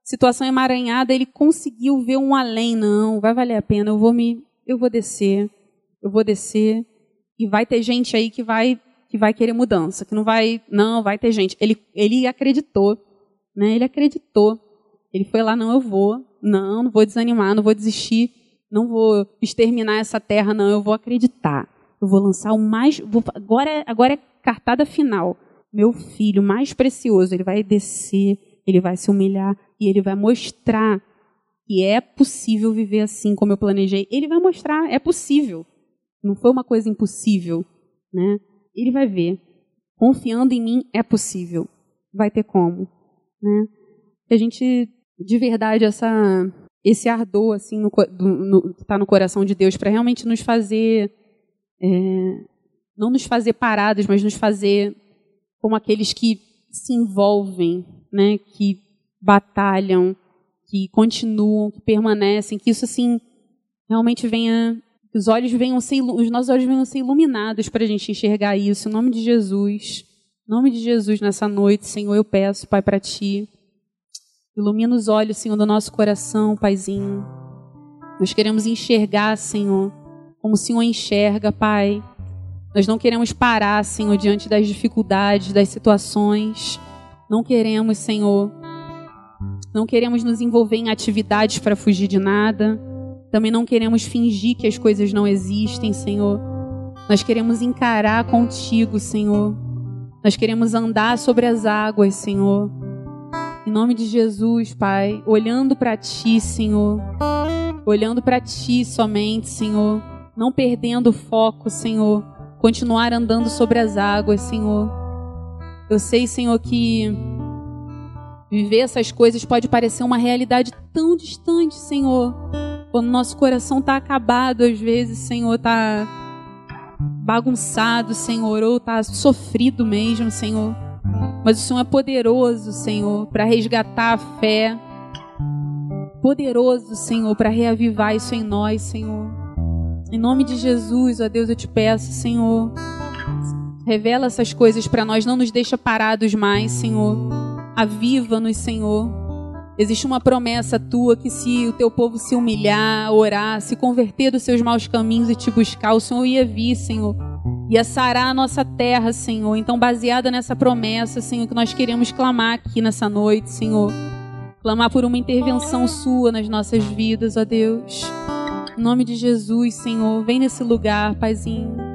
situação emaranhada, ele conseguiu ver um além. Não, vai valer a pena. Eu vou me, eu vou descer, eu vou descer e vai ter gente aí que vai que vai querer mudança, que não vai, não, vai ter gente. Ele ele acreditou, né? Ele acreditou. Ele foi lá, não, eu vou, não, não vou desanimar, não vou desistir, não vou exterminar essa terra, não, eu vou acreditar. Eu vou lançar o mais, vou, agora agora é cartada final. Meu filho mais precioso, ele vai descer, ele vai se humilhar e ele vai mostrar que é possível viver assim como eu planejei. Ele vai mostrar, é possível. Não foi uma coisa impossível, né? Ele vai ver. Confiando em mim é possível. Vai ter como, né? A gente de verdade essa esse ardor assim no, no, que está no coração de Deus para realmente nos fazer é, não nos fazer parados, mas nos fazer como aqueles que se envolvem, né? Que batalham, que continuam, que permanecem, que isso assim realmente venha, que os olhos venham ser, os nossos olhos venham ser iluminados para a gente enxergar isso. Em nome de Jesus, em nome de Jesus nessa noite, Senhor, eu peço, Pai, para Ti, ilumina os olhos, Senhor, do nosso coração, Paizinho. Nós queremos enxergar, Senhor, como o Senhor enxerga, Pai. Nós não queremos parar, Senhor, diante das dificuldades, das situações. Não queremos, Senhor, não queremos nos envolver em atividades para fugir de nada. Também não queremos fingir que as coisas não existem, Senhor. Nós queremos encarar contigo, Senhor. Nós queremos andar sobre as águas, Senhor. Em nome de Jesus, Pai, olhando para ti, Senhor. Olhando para ti somente, Senhor. Não perdendo o foco, Senhor. Continuar andando sobre as águas, Senhor. Eu sei, Senhor, que Viver essas coisas pode parecer uma realidade tão distante, Senhor. Quando nosso coração está acabado, às vezes, Senhor, está bagunçado, Senhor, ou está sofrido mesmo, Senhor. Mas o Senhor é poderoso, Senhor, para resgatar a fé. Poderoso, Senhor, para reavivar isso em nós, Senhor. Em nome de Jesus, ó Deus, eu te peço, Senhor. Revela essas coisas para nós, não nos deixa parados mais, Senhor Aviva-nos, Senhor. Existe uma promessa tua que se o teu povo se humilhar, orar, se converter dos seus maus caminhos e te buscar, o Senhor ia vir, Senhor. Ia sarar a nossa terra, Senhor. Então, baseada nessa promessa, Senhor, que nós queremos clamar aqui nessa noite, Senhor. Clamar por uma intervenção sua nas nossas vidas, ó Deus. Em nome de Jesus, Senhor, vem nesse lugar, Paizinho.